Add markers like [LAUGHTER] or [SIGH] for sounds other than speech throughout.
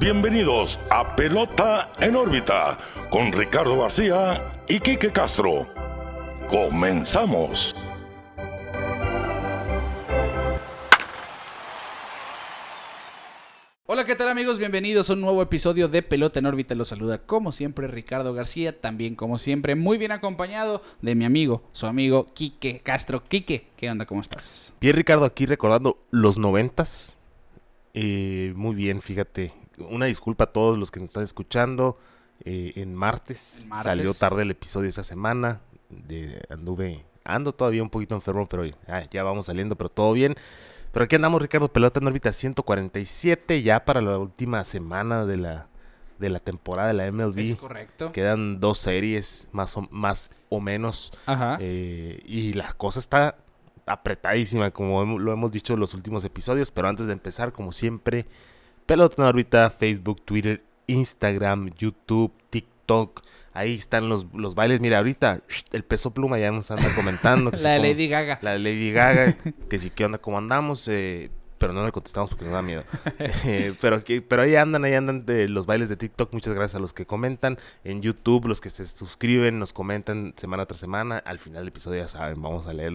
bienvenidos a Pelota en órbita con Ricardo García y Quique Castro. Comenzamos. Hola, ¿qué tal amigos? Bienvenidos a un nuevo episodio de Pelota en órbita. Los saluda como siempre Ricardo García, también como siempre muy bien acompañado de mi amigo, su amigo Quique Castro. Quique, ¿qué onda? ¿Cómo estás? Bien Ricardo, aquí recordando los noventas. Eh, muy bien, fíjate. Una disculpa a todos los que nos están escuchando. Eh, en, martes, salió tarde el episodio esa semana. De, anduve, ando todavía un poquito enfermo, pero ya, ya vamos saliendo, pero todo bien. Pero aquí andamos, Ricardo, pelota en órbita 147, ya para la última semana de la, de la temporada de la MLB. Es correcto. Quedan dos series más o, más o menos. Ajá. Eh, y la cosa está apretadísima, como lo hemos dicho en los últimos episodios. Pero antes de empezar, como siempre, pelota en órbita, Facebook, Twitter, Instagram, YouTube, TikTok. Ahí están los, los bailes. Mira, ahorita [SNIFFS] el peso pluma ya nos anda comentando. que [LAUGHS] la de Lady Gaga. la de Lady Gaga, [LAUGHS] que sí, ¿qué onda? ¿Cómo andamos? Eh, pero no le contestamos porque nos da miedo. [LAUGHS] Eh, pero, pero ahí andan, ahí andan de los bailes de TikTok. Muchas gracias a los que comentan. En YouTube, los que se suscriben, nos comentan semana tras semana. Al final del episodio ya saben, vamos a leer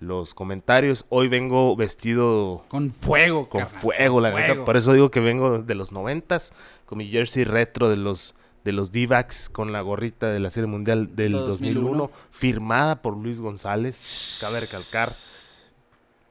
los, comentarios. Hoy vengo vestido Con fuego, con fuego, la neta. Por eso digo que vengo de los noventas, con mi jersey retro de los de los D-backs, con la gorrita de la Serie Mundial del 2001. 2001, firmada por Luis González. Cabe recalcar.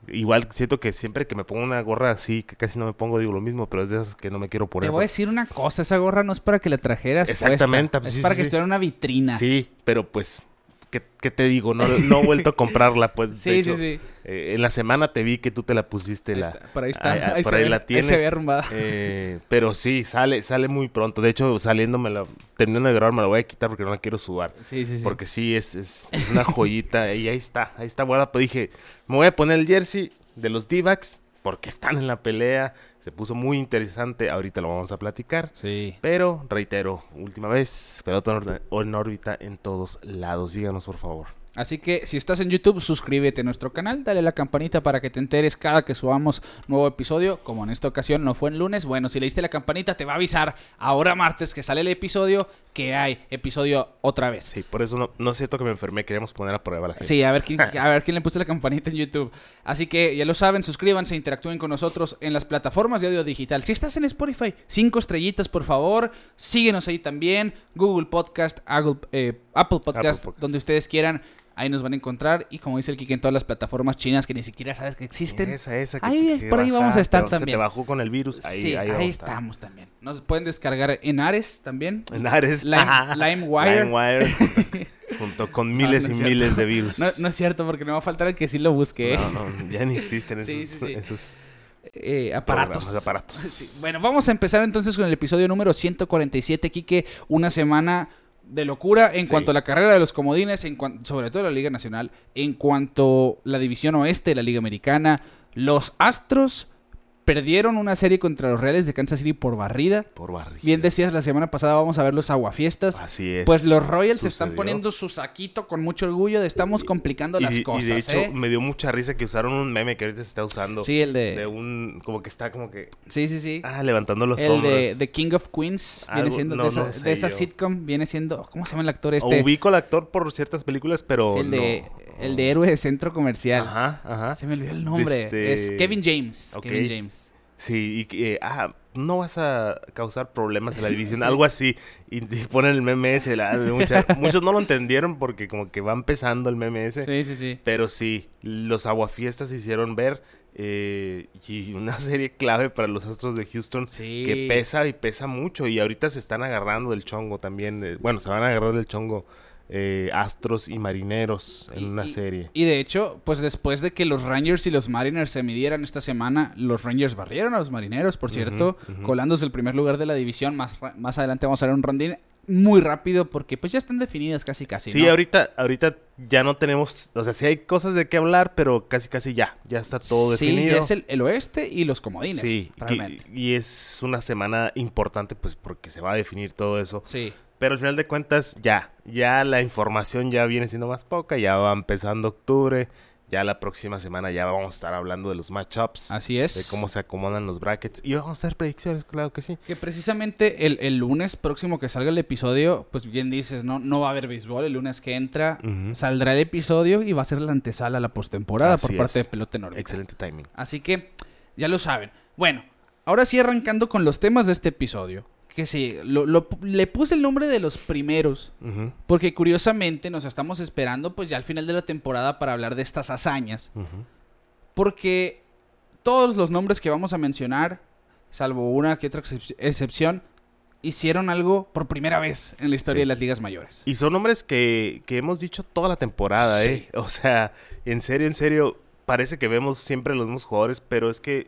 Igual siento que siempre que me pongo una gorra así, que casi no me pongo, digo lo mismo, pero es de esas que no me quiero Te poner. voy a decir una cosa, esa gorra no es para que la trajeras Exactamente, puesta, pues es sí, para sí, que sí. estuviera en una vitrina. Sí, pero pues, ¿qué, qué te digo? No, no he vuelto a comprarla, pues. [LAUGHS] de sí, hecho, sí, sí. eh, en la semana te vi que tú te la pusiste. Ahí la, está, por ahí está. ahí- ahí por ahí ve, la tienes. se ve arrumbada. [LAUGHS] Eh, pero sí, sale, sale muy pronto. De hecho, saliendo me la, terminando de grabar me la voy a quitar porque no la quiero sudar. Sí, sí, sí. Porque sí, es, es, es una joyita. y ahí está, ahí está guardada. Pero dije, me voy a poner el jersey de los D-backs porque están en la pelea. Se puso muy interesante. Ahorita lo vamos a platicar. Sí. Pero, reitero, última vez, pelota en órbita- en todos lados. Síganos, por favor. Así que si estás en YouTube, suscríbete a nuestro canal, dale a la campanita para que te enteres cada que subamos nuevo episodio. Como en esta ocasión no fue en lunes, bueno, si le diste la campanita te va a avisar ahora martes que sale el episodio que hay episodio otra vez. Sí, por eso no, no es cierto que me enfermé. Queríamos poner a prueba a la gente. Sí, a ver quién, [LAUGHS] a ver quién le puso la campanita en YouTube. Así que ya lo saben, suscríbanse, interactúen con nosotros en las plataformas de audio digital. Si estás en Spotify, cinco estrellitas, por favor. Síguenos ahí también. Google Podcast, Apple, eh, Apple Podcast, Podcast. donde ustedes quieran. Ahí nos van a encontrar. Y como dice el Kike, en todas las plataformas chinas que ni siquiera sabes que existen. Esa, esa. Ahí, que por ahí vamos a estar pero Se también. te bajó con el virus. Ahí, sí, ahí, estar. estamos también. Nos pueden descargar en Ares también. En Ares. Lime- [LAUGHS] LimeWire. LimeWire, [LAUGHS] junto, con miles no y miles de virus. No, no es cierto, porque no va a faltar el que sí lo busque. ¿eh? No, no, ya ni existen [LAUGHS] esos, Sí, sí, sí. esos Eh, aparatos. Bueno, vamos a empezar entonces con el episodio número 147, Quique. Una semana de locura en Sí. cuanto a la carrera de los comodines, en cuan- sobre todo la Liga Nacional, en cuanto a la División Oeste, la Liga Americana. Los Astros perdieron una serie contra los Reales de Kansas City por barrida. Por barriga. Bien decías la semana pasada, vamos a ver los aguafiestas. Así es. Pues los Royals se están poniendo su saquito con mucho orgullo de estamos complicando y, las y cosas. de hecho, ¿eh? me dio mucha risa que usaron un meme que ahorita se está usando. Sí, el de. De un. Como que está como que. Sí, sí, sí. Ah, levantando los El hombros. de The King of Queens viene Algo- siendo no, de esa, no sé de esa yo. sitcom viene siendo ¿cómo se llama el actor O este? ubico al actor por ciertas películas, pero. Sí, el de el de héroe de centro comercial. Ajá, ajá. Se me olvidó el nombre. Este- Es Kevin James. Ok. Kevin James. Sí, y que, eh, ah, no vas a causar problemas en la división, [LAUGHS] Sí. algo así. Y, y ponen el meme ese, la- mucha- [LAUGHS] muchos no lo entendieron porque como que va empezando el meme ese. Sí, sí, sí. Pero sí, los aguafiestas se hicieron ver eh, y una [LAUGHS] serie clave para los Astros de Houston Sí. que pesa y pesa mucho y ahorita se están agarrando del chongo también. eh, bueno, se van a agarrar del chongo eh, Astros y Marineros en Y- una serie. Y de hecho, pues después de que los Rangers y los Mariners se midieran esta semana, los Rangers barrieron a los Marineros, por cierto, colándose el primer lugar de la división. Más, más adelante vamos a ver un rondín muy rápido porque pues ya están definidas casi casi. Sí, ¿no? ahorita, ahorita ya no tenemos, o sea, sí hay cosas de qué hablar, pero casi casi ya, ya está todo Sí, definido. ya es el, el oeste y los comodines. Sí, realmente. y, y es una semana importante pues porque se va a definir todo eso. Sí. Pero al final de cuentas ya, ya la información ya viene siendo más poca, ya va empezando octubre, Ya la próxima semana ya vamos a estar hablando de los matchups. Así es. De cómo se acomodan los brackets. Y vamos a hacer predicciones, claro que sí. Que precisamente el, el lunes próximo que salga el episodio, pues bien dices, no, no va a haber béisbol. El lunes que entra saldrá el episodio y va a ser la antesala a la postemporada por parte es. de Pelota Enorme. Excelente timing. Así que ya lo saben. Bueno, ahora sí arrancando con los temas de este episodio. Que sí, lo- lo- le puse el nombre de los primeros. Porque curiosamente nos estamos esperando pues ya al final de la temporada para hablar de estas hazañas. Porque todos los nombres que vamos a mencionar, salvo una que otra excep- excepción, hicieron algo por primera vez en la historia Sí. de las ligas mayores. Y son nombres que, que hemos dicho toda la temporada, Sí. ¿eh? O sea, en serio, en serio, parece que vemos siempre los mismos jugadores, pero es que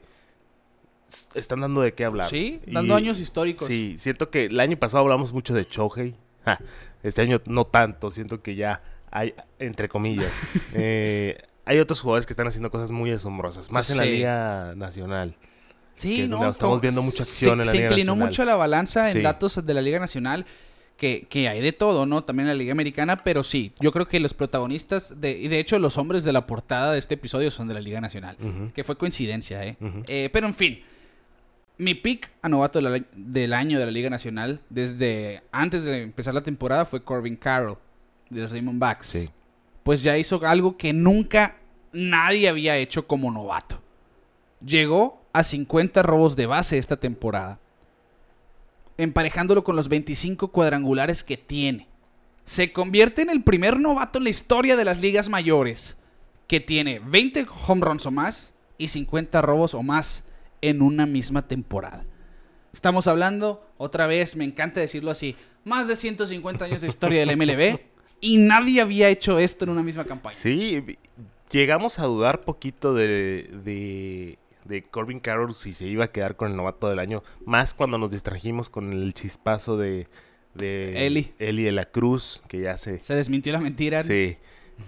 están dando de qué hablar. Sí, Y- dando años históricos. Sí, siento que el año pasado hablamos mucho de Chohei. [LAUGHS] Ja, Este año no tanto, siento que ya hay, entre comillas. [LAUGHS] eh, hay otros jugadores que están haciendo cosas muy asombrosas, más en la. Liga Nacional. Sí, no, estamos como- viendo mucha se- acción en la Se Liga inclinó Nacional. mucho la balanza en Sí. datos de la Liga Nacional, que, que hay de todo, ¿no? También en la Liga Americana, pero sí, yo creo que los protagonistas, de, y de hecho los hombres de la portada de este episodio son de la Liga Nacional, que fue coincidencia, ¿eh? Eh, pero en fin, mi pick a novato de la- del año de la Liga Nacional, desde antes de empezar la temporada, fue Corbin Carroll, de los Diamondbacks. Sí. Pues ya hizo algo que nunca nadie había hecho como novato. Llegó a 50 robos de base esta temporada, emparejándolo con los 25 cuadrangulares que tiene. Se convierte en el primer novato en la historia de las ligas mayores que tiene 20 home runs o más y 50 robos o más en una misma temporada. Estamos hablando, otra vez, me encanta decirlo así, más de 150 años de historia del MLB y nadie había hecho esto en una misma campaña. Sí, llegamos a dudar poquito de, de, de Corbin Carroll si se iba a quedar con el novato del año, más cuando nos distrajimos con el chispazo de, de Eli. Eli de la Cruz, que ya se... Se desmintió la mentira. Sí,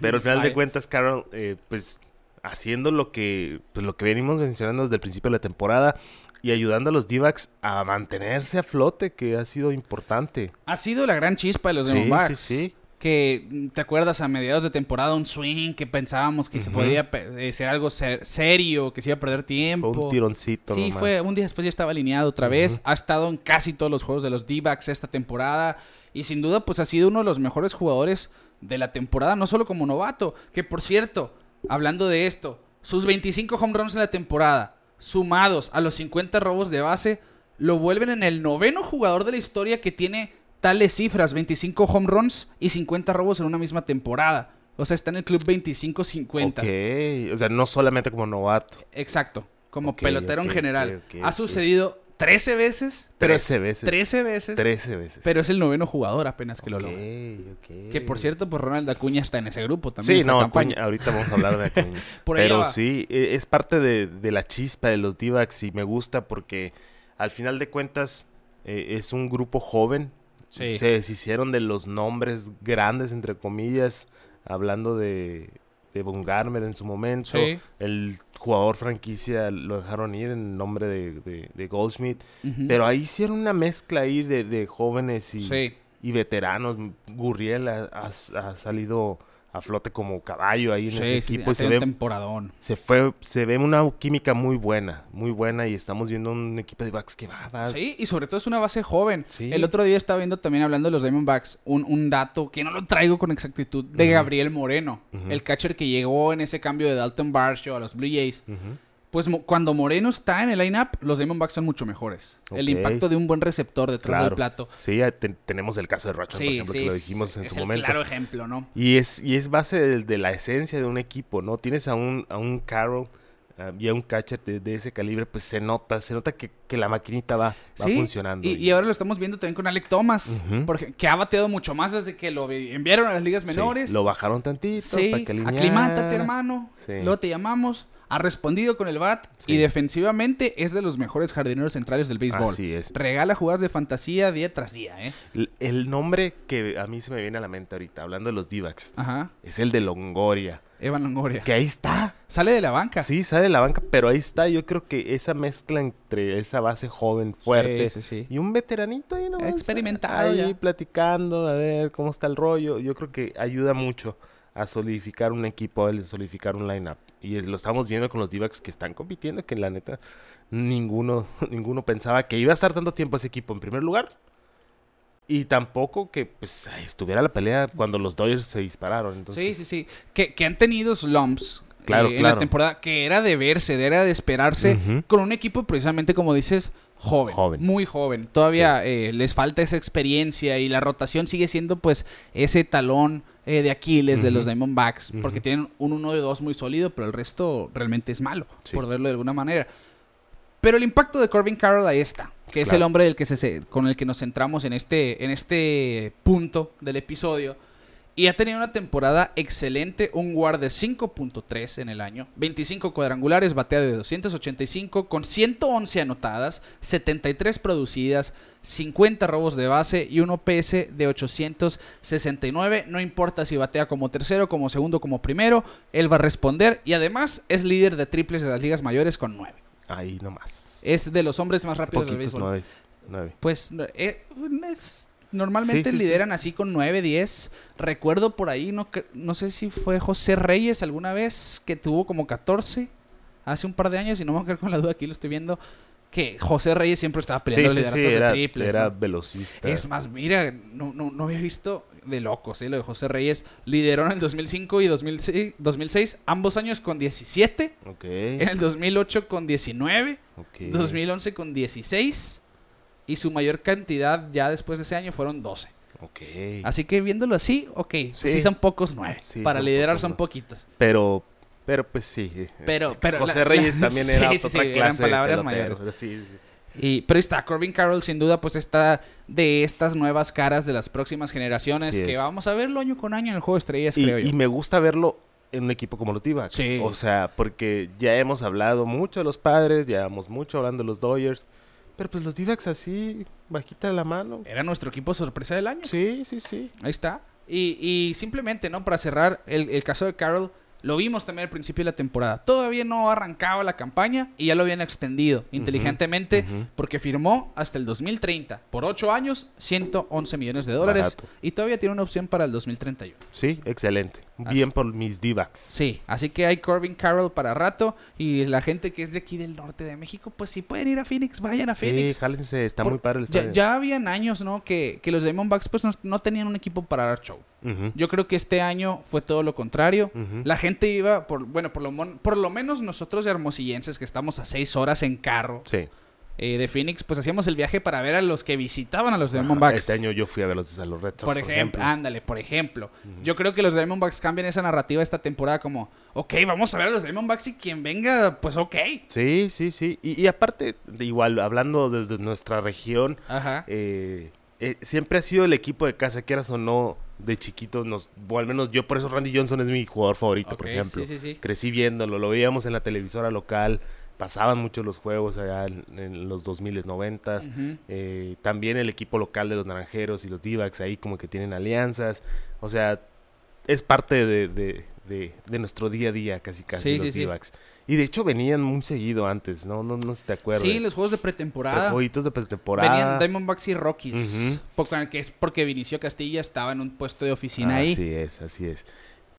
pero al final de cuentas Carroll, eh, pues haciendo lo que, pues, lo que venimos mencionando desde el principio de la temporada y ayudando a los d a mantenerse a flote, que ha sido importante. Ha sido la gran chispa de los Sí, sí, sí. Que, mm, ¿te acuerdas? A mediados de temporada, un swing que pensábamos que se podía eh, ser algo ser- serio, que se iba a perder tiempo. Fue un tironcito Sí, nomás. fue un día después ya estaba alineado otra vez. Ha estado en casi todos los juegos de los D-backs esta temporada. Y sin duda, pues ha sido uno de los mejores jugadores de la temporada, no solo como novato. Que por cierto, hablando de esto, sus 25 home runs en la temporada, sumados a los 50 robos de base, lo vuelven en el noveno jugador de la historia que tiene tales cifras: 25 home runs y 50 robos en una misma temporada. O sea, está en el club 25-50. Ok, o sea, no solamente como novato. Exacto, como pelotero en general. ha sucedido 13 veces. pero es- 13 veces. 13 veces. 13 veces. Pero es el noveno jugador apenas que lo logra. ok. Que por cierto, pues Ronald Acuña está en ese grupo también. Sí, no. Acuña, ahorita vamos a hablar de Acuña. [LAUGHS] Por Pero va. sí, e- es parte de, de la chispa de los d y me gusta porque al final de cuentas eh, es un grupo joven. Sí. Se deshicieron de los nombres grandes, entre comillas, hablando de, de Bungarmer en su momento. Sí. El jugador franquicia lo dejaron ir en nombre de, de, de Goldschmidt. Ujú. Pero ahí hicieron una mezcla ahí de, de jóvenes y, Sí. y veteranos. Gurriel ha, ha- ha salido a flote como caballo ahí en Sí, ese sí, equipo y se un ve, temporadón. se fue, se ve una química muy buena, muy buena y estamos viendo un equipo de backs que va, va. Sí, y sobre todo es una base joven. Sí. El otro día estaba viendo también hablando de los Diamondbacks un, un dato que no lo traigo con exactitud de. Gabriel Moreno, el catcher que llegó en ese cambio de Dalton Varsho a los Blue Jays. Pues cuando Moreno está en el line-up, los Diamondbacks son mucho mejores. El impacto de un buen receptor detrás del plato. Sí, te- tenemos el caso de Rocha, por Sí, ejemplo, sí, que lo es- dijimos en es su el momento. claro ejemplo, ¿no? Y es, y es base de, de la esencia de un equipo, ¿no? Tienes a un, a un Carroll ah, y a un catcher de, de ese calibre, pues se nota, se nota que, que la maquinita va, va Sí, funcionando. Y, y ahora lo estamos viendo también con Alec Thomas, porque, que ha bateado mucho más desde que lo vi- enviaron a las ligas Sí, menores. lo bajaron tantito Sí, para que aclimátate, hermano. Sí. Luego te llamamos. Ha respondido con el bat y defensivamente es de los mejores jardineros centrales del béisbol. Así es. Regala jugadas de fantasía día tras día, ¿eh? El, el nombre que a mí se me viene a la mente ahorita, hablando de los d Ajá. es el de Longoria. Evan Longoria. Que ahí está. Sale de la banca. Sí, sale de la banca, pero ahí está. Yo creo que esa mezcla entre esa base joven, fuerte, Sí, sí, sí. y un veteranito ahí nomás, Experimentado Ahí ya. platicando, a ver cómo está el rollo. Yo creo que ayuda mucho a solidificar un equipo, a solidificar un lineup. Y lo estamos viendo con los d que están compitiendo, que la neta ninguno, [LAUGHS] ninguno pensaba que iba a estar tanto tiempo ese equipo en primer lugar. Y tampoco que pues estuviera la pelea cuando los Dodgers se dispararon. Entonces... Sí, sí, sí. Que, que han tenido slumps claro, eh, en la temporada, que era de verse, era de esperarse, con un equipo precisamente como dices, joven, muy joven. Todavía eh, les falta esa experiencia y la rotación sigue siendo pues ese talón eh, de Aquiles de los Diamondbacks, porque tienen un 1 de 2 muy sólido, pero el resto realmente es malo, por verlo de alguna manera. Pero el impacto de Corbin Carroll ahí está, que es el hombre del que se, con el que nos centramos en este, en este punto del episodio. Y ha tenido una temporada excelente, un guard de 5.3 en el año, 25 cuadrangulares, batea de 285, con 111 anotadas, 73 producidas, 50 robos de base y un OPS de 869. No importa si batea como tercero, como segundo, como primero, él va a responder y además es líder de triples de las ligas mayores con 9. Ahí nomás. Es de los hombres más rápidos del béisbol. Pues eh, normalmente lideran así con 9, 10. Recuerdo por ahí, no, no sé si fue José Reyes alguna vez que tuvo como 14 hace un par de años y no me voy a quedar con la duda aquí, lo estoy viendo que José Reyes siempre estaba peleando sí, sí, sí, era, Era velocista. Es más, mira, no, no, no había visto de locos, ¿eh? Lo de José Reyes. Lideró en el 2005 y 2006, 2006 ambos años con 17. En el 2008 con 19. Okay. 2011 con 16. Y su mayor cantidad ya después de ese año fueron 12. Okay. Así que viéndolo así, ok. Sí, son pocos nueve. Para liderar son poquitos. Pero, pero pues sí. Pero, pero José Reyes también [LAUGHS] era otra clase palabras mayores. Sí, sí. Y, pero está, Corbin Carroll sin duda pues está de estas nuevas caras de las próximas generaciones que vamos a verlo año con año en el juego de estrellas, y, creo yo. Y me gusta verlo en un equipo como los d O sea, porque ya hemos hablado mucho de los padres, ya hemos mucho hablando de los Dodgers. Pero pues los d así, bajita de la mano. Era nuestro equipo sorpresa del año. Sí, sí, sí. Ahí está. Y, y simplemente, ¿no? Para cerrar el, el caso de Carroll, lo vimos también al principio de la temporada. Todavía no arrancaba la campaña y ya lo habían extendido inteligentemente porque firmó hasta el 2030. Por 8 años, 111 millones de dólares. Y todavía tiene una opción para el 2031. Sí, excelente. Bien por mis d Sí, así que hay Corbin Carroll para rato. Y la gente que es de aquí del norte de México, pues si pueden ir a Phoenix, vayan a Phoenix. Sí, jálense, está muy padre el estadio. Ya, habían años, ¿no? Que, que los Diamondbacks pues no, tenían un equipo para dar show. Yo creo que este año fue todo lo contrario. La gente iba, por bueno, por lo, por lo menos nosotros de hermosillenses que estamos a seis horas en carro. Eh, de Phoenix, pues hacíamos el viaje para ver a los que visitaban a los Diamondbacks. Este año yo fui a ver los, a los Red Sox, por, ejemplo, ándale, por ejemplo. Yo creo que los Diamondbacks cambian esa narrativa esta temporada como, ok, vamos a ver a los Diamondbacks y quien venga, pues ok. Sí, sí, sí. Y, y aparte, igual, hablando desde nuestra región, eh, eh, siempre ha sido el equipo de casa, quieras o no, de chiquitos, nos, o al menos yo por eso Randy Johnson es mi jugador favorito, por ejemplo. Crecí viéndolo, lo veíamos en la televisora local, pasaban mucho los juegos allá en, los 2000 90 eh, también el equipo local de los Naranjeros y los Divacs ahí como que tienen alianzas. O sea, es parte de, de, nuestro día a día casi casi los Divacs. Y de hecho venían muy seguido antes, ¿no? No, no sé si te acuerdas. Sí, los juegos de pretemporada. Los jueguitos de pretemporada. Venían Diamondbacks y Rockies. Porque, que es porque Vinicio Castilla estaba en un puesto de oficina ahí. Así es, así es.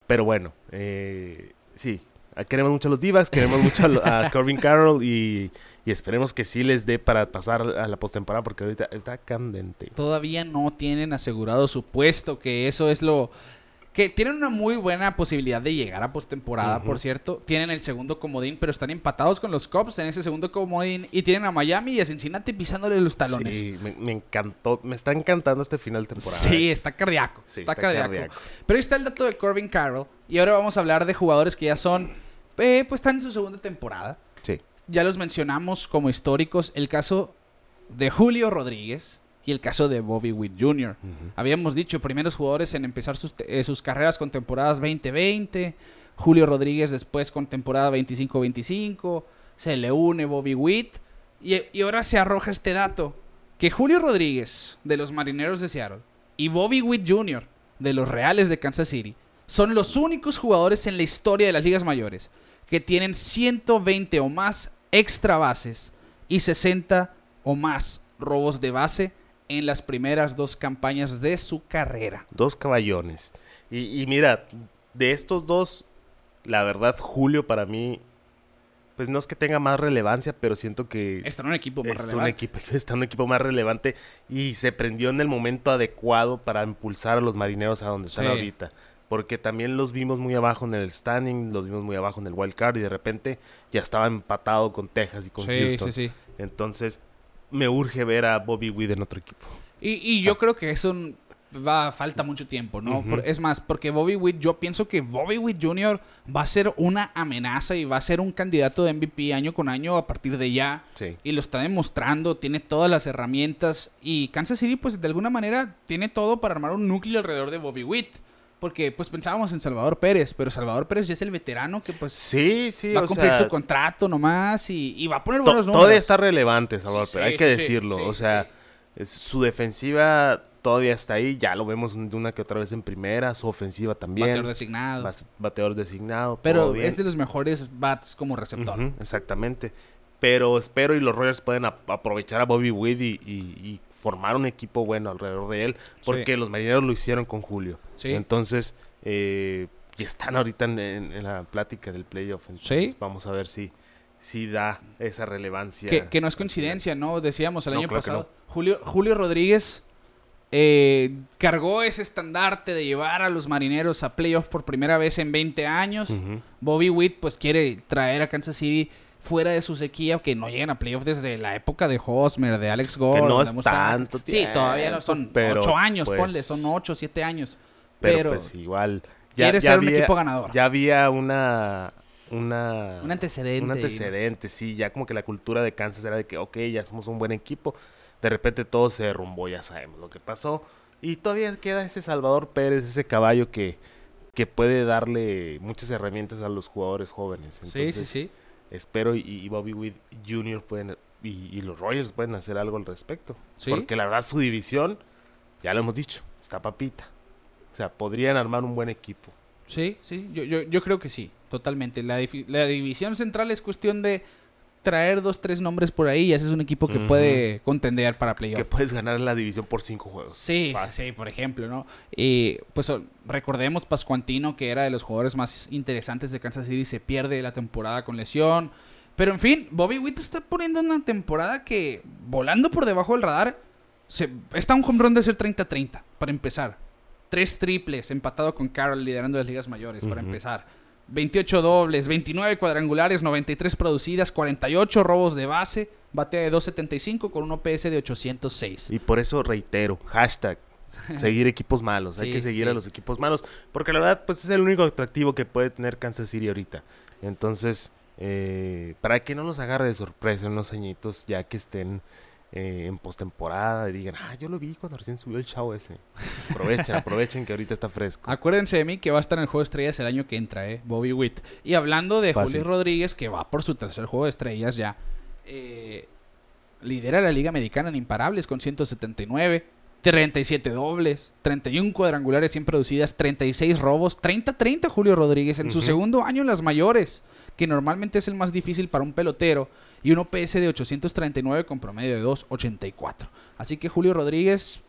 Pero bueno, eh, sí, queremos mucho a los Divas, queremos mucho a, [LAUGHS] Corbin Carroll y, esperemos que sí les dé para pasar a la postemporada porque ahorita está candente. Todavía no tienen asegurado su puesto, que eso es lo que tienen una muy buena posibilidad de llegar a postemporada, por cierto. Tienen el segundo comodín, pero están empatados con los Cubs en ese segundo comodín. Y tienen a Miami y a Cincinnati pisándole los talones. Sí, me, encantó. Me está encantando este final de temporada. Sí, está cardíaco. está, cardíaco. Pero ahí está el dato de Corbin Carroll. Y ahora vamos a hablar de jugadores que ya son eh, pues están en su segunda temporada. Sí. Ya los mencionamos como históricos. El caso de Julio Rodríguez y el caso de Bobby Witt Jr. Habíamos dicho, primeros jugadores en empezar sus, eh, sus, carreras con temporadas 2020. Julio Rodríguez después con temporada 25-25. Se le une Bobby Witt. Y, y ahora se arroja este dato. Que Julio Rodríguez de los Marineros de Seattle y Bobby Witt Jr. de los Reales de Kansas City son los únicos jugadores en la historia de las ligas mayores que tienen 120 o más extra bases y 60 o más robos de base en las primeras dos campañas de su carrera. Dos caballones. Y, mira, de estos dos, la verdad, Julio para mí, pues no es que tenga más relevancia, pero siento que Está en un equipo más está un relevante. equipo, [LAUGHS] está un equipo más relevante y se prendió en el momento adecuado para impulsar a los marineros a donde están Sí. ahorita. Porque también los vimos muy abajo en el standing, los vimos muy abajo en el wild card y de repente ya estaba empatado con Texas y con Sí, Houston. sí, sí. Entonces me urge ver a Bobby Witt en otro equipo. Y, y yo creo que eso va falta mucho tiempo, ¿no? Es más, porque Bobby Witt, yo pienso que Bobby Witt Jr. va a ser una amenaza y va a ser un candidato de MVP año con año a partir de ya. Sí. Y lo está demostrando, tiene todas las herramientas. Y Kansas City, pues de alguna manera, tiene todo para armar un núcleo alrededor de Bobby Witt. Porque pues pensábamos en Salvador Pérez, pero Salvador Pérez ya es el veterano que pues Sí, sí, va a cumplir sea, su contrato nomás y, y va a poner buenos números. todavía está relevante, Salvador, Sí, hay que sí, decirlo. sí, o sea, es- su defensiva todavía está ahí, ya lo vemos de una que otra vez en primera, su ofensiva también. Bateador designado. bas- bateador designado. Pero es de los mejores bats como receptor. Exactamente. Pero espero y los Royals pueden ap- aprovechar a Bobby Witt y, y- y formar un equipo bueno alrededor de él. Porque Sí. los marineros lo hicieron con Julio. Sí. Entonces, eh, y están ahorita en, en- en la plática del playoff. Entonces, Sí. vamos a ver si, si da esa relevancia. Que, que no es coincidencia, ¿no? Decíamos el No, año claro pasado. Julio, Julio Rodríguez eh, cargó ese estandarte de llevar a los marineros a playoff por primera vez en 20 años. Bobby Witt, pues, quiere traer a Kansas City fuera de su sequía, que no lleguen a playoff desde la época de Hosmer, de Alex Gore. no donde es tanto Sí, todavía no tiempo, son pero, 8 años, pues, ponle, son 8, 7 años. Pero, Pero, pues igual. quiere ser un equipo ganador. Ya había una. Una, Un antecedente. Un antecedente, sí. Ya como que la cultura de Kansas era de que, ok, ya somos un buen equipo. De repente todo se derrumbó, ya sabemos lo que pasó. Y todavía queda ese Salvador Pérez, ese caballo que, que puede darle muchas herramientas a los jugadores jóvenes. sí, sí, Entonces, sí. Espero y, y Bobby Witt Jr. pueden y, y los Royals pueden hacer algo al respecto. Sí. Porque la verdad su división, ya lo hemos dicho, está papita. O sea, podrían armar un buen equipo. Sí, sí, yo, yo, yo creo que sí, totalmente. La, la división central es cuestión de traer dos, tres nombres por ahí y ese es un equipo que puede contender para playoff. Que puedes ganar la división por cinco juegos. Sí, Fácil. sí, por ejemplo, ¿no? Y pues recordemos Pascuantino, que era de los jugadores más interesantes de Kansas City, se pierde la temporada con lesión. Pero en fin, Bobby Witt está poniendo una temporada que, volando por debajo del radar, se, está un home run de ser 30-30, para empezar. Tres triples, empatado con Carroll, liderando las ligas mayores, para empezar. 28 dobles, 29 cuadrangulares, 93 producidas, 48 robos de base, batea de 275 con un OPS de 806. Y por eso reitero, hashtag, [LAUGHS] seguir equipos malos. Hay que seguir sí. a los equipos malos. Porque la verdad, pues es el único atractivo que puede tener Kansas City ahorita. Entonces, eh, para que no los agarre de sorpresa en unos añitos, ya que estén eh, en postemporada y digan, ah, yo lo vi cuando recién subió el chavo ese. Aprovechen, [LAUGHS] aprovechen que ahorita está fresco. Acuérdense de mí que va a estar en el juego de estrellas el año que entra, ¿eh? Bobby Witt. Y hablando de Fácil. Julio Rodríguez, que va por su tercer juego de estrellas ya, eh, lidera la Liga Americana en imparables con 179, 37 dobles, 31 cuadrangulares 100 producidas, 36 robos, 30-30 Julio Rodríguez en su segundo año en las mayores, que normalmente es el más difícil para un pelotero, y un OPS de 839 con promedio de 2.84. Así que Julio Rodríguez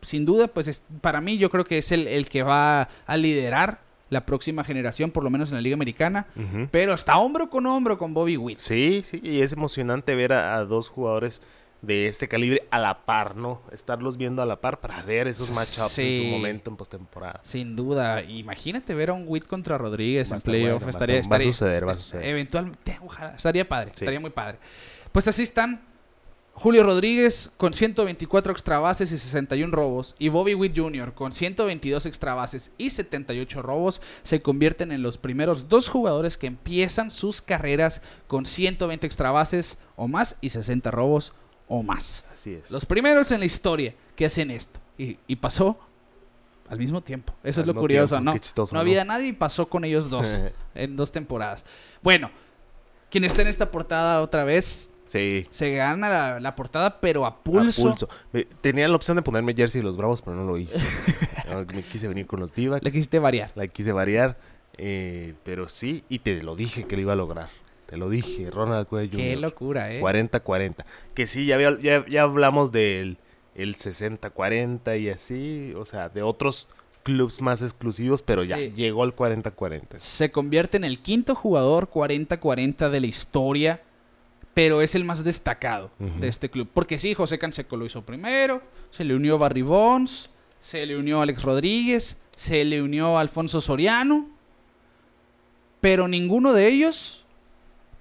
sin duda, pues es- para mí yo creo que es el, el que va a liderar la próxima generación, por lo menos en la Liga Americana. Pero está hombro con hombro con Bobby Witt. Sí, sí, y es emocionante ver a, a dos jugadores de este calibre a la par, ¿no? Estarlos viendo a la par para ver esos matchups en su momento en postemporada. Sin duda. Imagínate ver a un Witt contra Rodríguez Va en playoff. bueno, estaría, estar- va a estaría- suceder, va a suceder. Eventualmente, ojalá. Estaría padre. Sí. Estaría muy padre. Pues así están. Julio Rodríguez con 124 extra bases y 61 robos y Bobby Witt Jr. con 122 extra bases y 78 robos se convierten en los primeros dos jugadores que empiezan sus carreras con 120 extra bases o más y 60 robos o más. Así es. Los primeros en la historia que hacen esto. Y, y pasó al mismo tiempo. Eso Al es lo curioso, tiempo, ¿no? qué chistoso, no ¿no? había nadie y pasó con ellos dos [LAUGHS] en dos temporadas. Bueno, quien está en esta portada otra vez Sí. se gana la, la portada, pero a a pulso. pulso. Me- Tenía la opción de ponerme jersey de los Bravos, pero no lo hice. [LAUGHS] Me quise venir con los d Le quisiste variar. La quise variar. eh, pero sí, y te lo dije que lo iba a lograr. Te lo dije, Ronald Acuña Qué Jr. locura, ¿eh? 40-40. Que sí, ya, había- ya, ya hablamos del el 60-40 y así, o sea, de otros clubs más exclusivos, pero ya llegó al 40-40. Se convierte en el quinto jugador 40-40 de la historia, pero es el más destacado de este club. Porque sí, José Canseco lo hizo primero, se le unió Barry Bonds, se le unió Alex Rodríguez, se le unió Alfonso Soriano, pero ninguno de ellos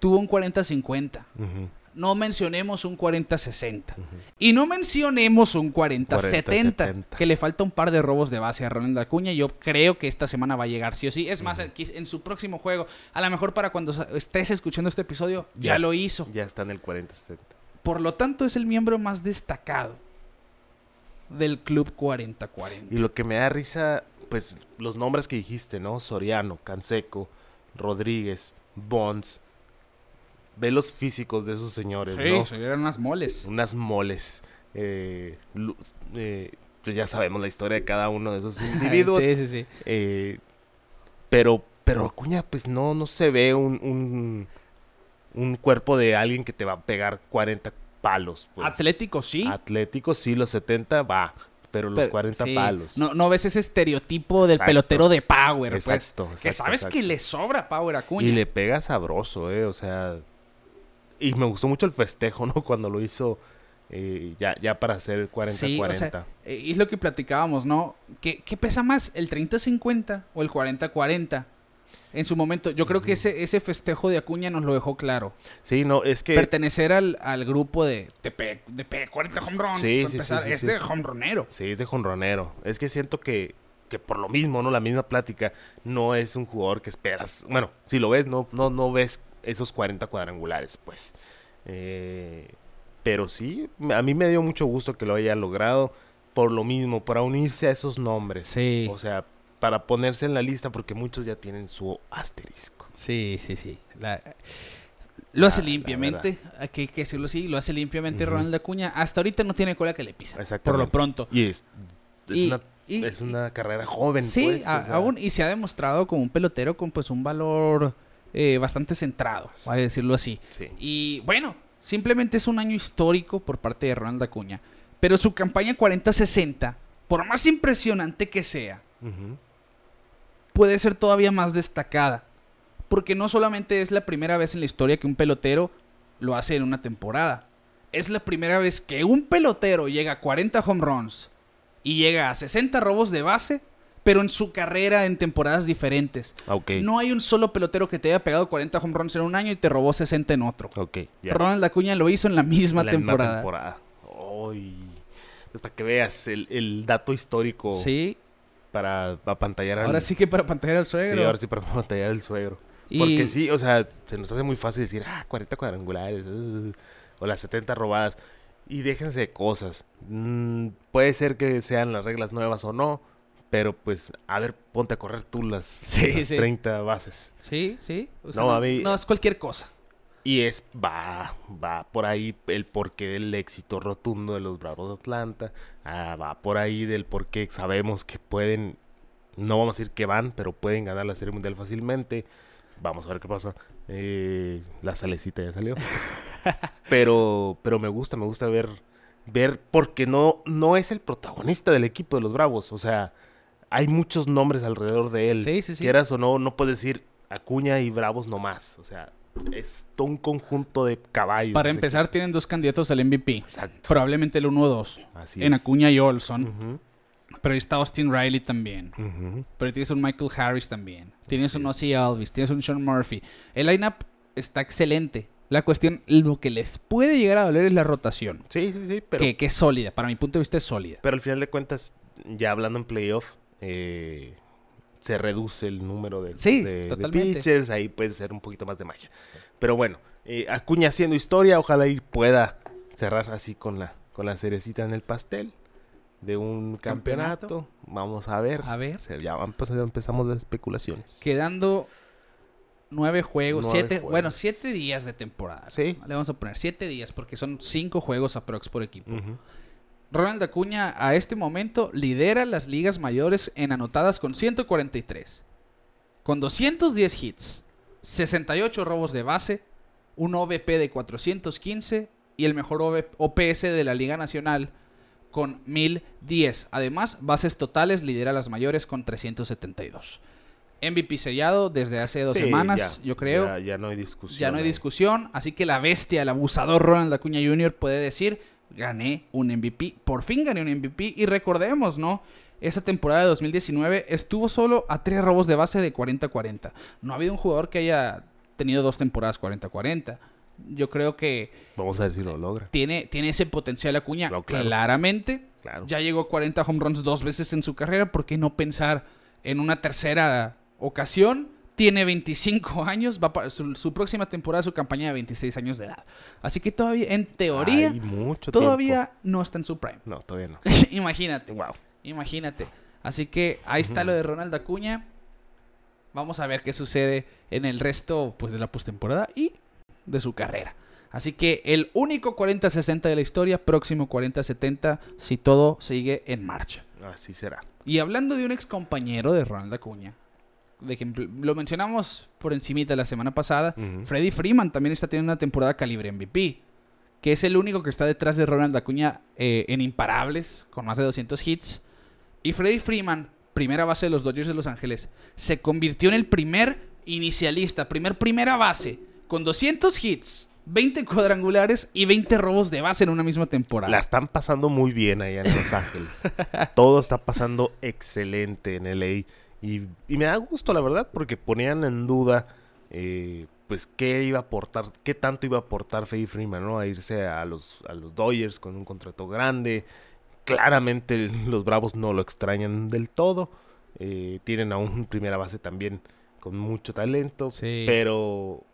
tuvo un 40-50. Ujú, No mencionemos un 40-60. ujú. Y no mencionemos un 40-70, 40-70. que le falta un par de robos de base a Ronald Acuña. Yo creo que esta semana va a llegar sí o sí. Es más, en su próximo juego, a lo mejor para cuando estés escuchando este episodio, ya, Ya. lo hizo. Ya está en el 40-70. Por lo tanto, es el miembro más destacado del club 40-40. Y lo que me da risa, pues los nombres que dijiste, ¿no? Soriano, Canseco, Rodríguez, Bonds. Ve los físicos de esos señores, Sí, ¿no? sí, eran unas moles. Unas moles. eh, eh, pues ya sabemos la historia de cada uno de esos [LAUGHS] individuos. sí, sí, sí. eh, pero, pero Acuña, pues no, no se ve un, un, un cuerpo de alguien que te va a pegar 40 palos. pues. Atlético, sí. Atlético, sí, los 70 va. Pero los pero- 40 sí. palos. No, no ves ese estereotipo del Exacto. pelotero de power, pues. Exacto, que exacto, sabes exacto. que le sobra power a Acuña. Y le pega sabroso, ¿eh? O sea. Y me gustó mucho el festejo, ¿no? [LAUGHS] Cuando lo hizo eh, ya, ya para hacer el 40-40. Sí, o sea, eh, es lo que platicábamos, ¿no? ¿Qué, qué pesa más, el 30-50 o el 40-40? En su momento, yo creo que ese, ese festejo de Acuña nos lo dejó claro. sí, no, es que. Pertenecer al, al grupo de, de, de P, 40 home runs. Sí, sí, sí, es de home runero. Sí, es de jonronero. Es que siento que, que por lo mismo, ¿no? La misma plática, no es un jugador que esperas. Bueno, si lo ves, no, no, no ves esos 40 cuadrangulares, pues. Eh, pero sí, a mí me dio mucho gusto que lo haya logrado. Por lo mismo, para unirse a esos nombres. Sí. O sea, para ponerse en la lista, porque muchos ya tienen su asterisco. Sí, sí, sí. La- lo hace La- la limpiamente, hay que, que decirlo así, lo hace limpiamente. Ronald Acuña. Hasta ahorita no tiene cola que le pisa. Por lo pronto. Y es, es Y- una, y- es una carrera joven, Sí, pues, o a- sea, aún y se ha demostrado como un pelotero con pues un valor eh, bastante centrado, voy a decirlo así. Sí. Y bueno, simplemente es un año histórico por parte de Ronald Acuña. Pero su campaña 40-60, por más impresionante que sea, puede ser todavía más destacada. Porque no solamente es la primera vez en la historia que un pelotero lo hace en una temporada. Es la primera vez que un pelotero llega a 40 home runs y llega a 60 robos de base, pero en su carrera en temporadas diferentes. No hay un solo pelotero que te haya pegado 40 home runs en un año y te robó 60 en otro. Ok, ya. Ronald Acuña lo hizo en la misma La temporada. temporada. Ay, pues que veas el, el dato histórico Sí, para apantallar al ahora sí que para pantalla al Sí, suegro. ahora sí para [LAUGHS] apantallar al suegro. Y- Porque sí, o sea, se nos hace muy fácil decir, ah, 40 cuadrangulares, uh, o las 70 robadas. Y déjense de cosas. Mm, puede ser que sean las reglas nuevas o no, pero pues, a ver, ponte a correr tú las, Sí, las sí. 30 bases. Sí, sí. O sea, No, no, a mí- no es cualquier cosa. Y es, va, va por ahí el porqué del éxito rotundo de los Bravos de Atlanta. Ah, va por ahí del por qué sabemos que pueden, no vamos a decir que van, pero pueden ganar la Serie Mundial fácilmente. Vamos a ver qué pasa. Eh, la salecita ya salió. [LAUGHS] pero, pero me gusta, me gusta ver, ver, porque no, no es el protagonista del equipo de los Bravos. O sea, hay muchos nombres alrededor de él. Sí, sí, sí. Quieras o no, no puedes decir Acuña y Bravos nomás. O sea, es todo un conjunto de caballos. Para empezar, tienen dos candidatos al MVP. Exacto. Probablemente el 1 o 2. Así En es. Acuña y Olson. Pero ahí está Austin Riley también. Pero tienes un Michael Harris también. Tienes un. Ozzy Alvis. Tienes un Sean Murphy. El lineup está excelente. La cuestión, lo que les puede llegar a doler es la rotación. Sí, sí, sí. Pero, que, que es sólida. Para mi punto de vista es sólida. pero al final de cuentas, ya hablando en playoff, eh, se reduce el número de, Sí, de- pitchers. Ahí puede ser un poquito más de magia. Pero bueno, eh, Acuña haciendo historia. Ojalá y pueda cerrar así con la, con la cerecita en el pastel de un Campeonato. campeonato. Vamos a ver. A ver. Se- ya vamos- empezamos las especulaciones. Quedando nueve juegos. Nueve siete, juegos. bueno, siete días de temporada. Sí. Le vamos a poner siete días porque son cinco juegos aprox por equipo. Ronald Acuña a este momento lidera las ligas mayores en anotadas con 143. Con 210 hits, 68 robos de base, un OVP de 415 y el mejor OPS de la Liga Nacional con 1010. Además, bases totales lidera las mayores con 372. MVP sellado desde hace dos Sí, semanas, ya, yo creo. Ya, ya no hay discusión. Ya no hay discusión, así que la bestia, el abusador Ronald Acuña Jr. puede decir, gané un MVP, por fin gané un MVP y recordemos, ¿no? Esa temporada de 2019 estuvo solo a tres robos de base de 40-40. No ha habido un jugador que haya tenido dos temporadas 40-40. Yo creo que Vamos a ver si lo logra. tiene, tiene ese potencial Acuña Claro, claro. claramente. Claro. Ya llegó a 40 home runs dos veces en su carrera. ¿Por qué no pensar en una tercera ocasión? Tiene 25 [LAUGHS] años. Va para su, su próxima temporada, su campaña de 26 años de edad. Así que todavía, en teoría, mucho todavía no está en su prime. No, todavía no. [LAUGHS] imagínate, Wow. imagínate. Así que ahí está lo de Ronald Acuña. Vamos a ver qué sucede en el resto pues, de la postemporada y de su carrera. Así que el único 40-60 de la historia, próximo 40-70, si todo sigue en marcha. Así será. Y hablando de un ex compañero de Ronald Acuña, de que lo mencionamos por encimita la semana pasada. Freddy Freeman también está teniendo una temporada calibre MVP, que es el único que está detrás de Ronald Acuña eh, en imparables, con más de 200 hits. Y Freddy Freeman, primera base de los Dodgers de Los Ángeles, se convirtió en el primer inicialista, primer primera base, con 200 hits, 20 cuadrangulares y 20 robos de base en una misma temporada. La están pasando muy bien allá en Los Ángeles. Todo está pasando excelente en LA. Y, y me da gusto, la verdad, porque ponían en duda, eh, pues, qué iba a aportar, qué tanto iba a aportar Freddie Freeman, ¿no? A irse a los, a los Dodgers con un contrato grande. Claramente [LAUGHS] los Bravos no lo extrañan del todo. Eh, tienen a un primera base también con mucho talento. Sí. Pero,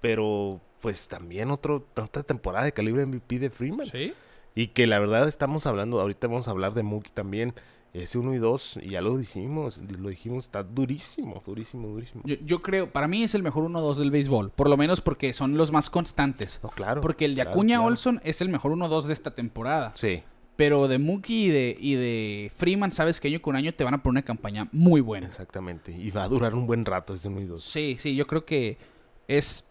pero, pues también otro, otra temporada de calibre MVP de Freeman. ¿Sí? Y que la verdad estamos hablando, ahorita vamos a hablar de Mookie también. Ese 1 y 2, y ya lo dijimos, lo dijimos, está durísimo, durísimo, durísimo. Yo, yo creo, para mí es el mejor 1-2 del béisbol, por lo menos porque son los más constantes. No, claro. Porque el de Acuña claro. Olson es el mejor 1-2 de esta temporada. Sí, Pero de Mookie y de, y de Freeman, sabes que año con año te van a poner una campaña muy buena. exactamente. Y va a durar un buen rato ese 1 y 2. Sí, sí, yo creo que es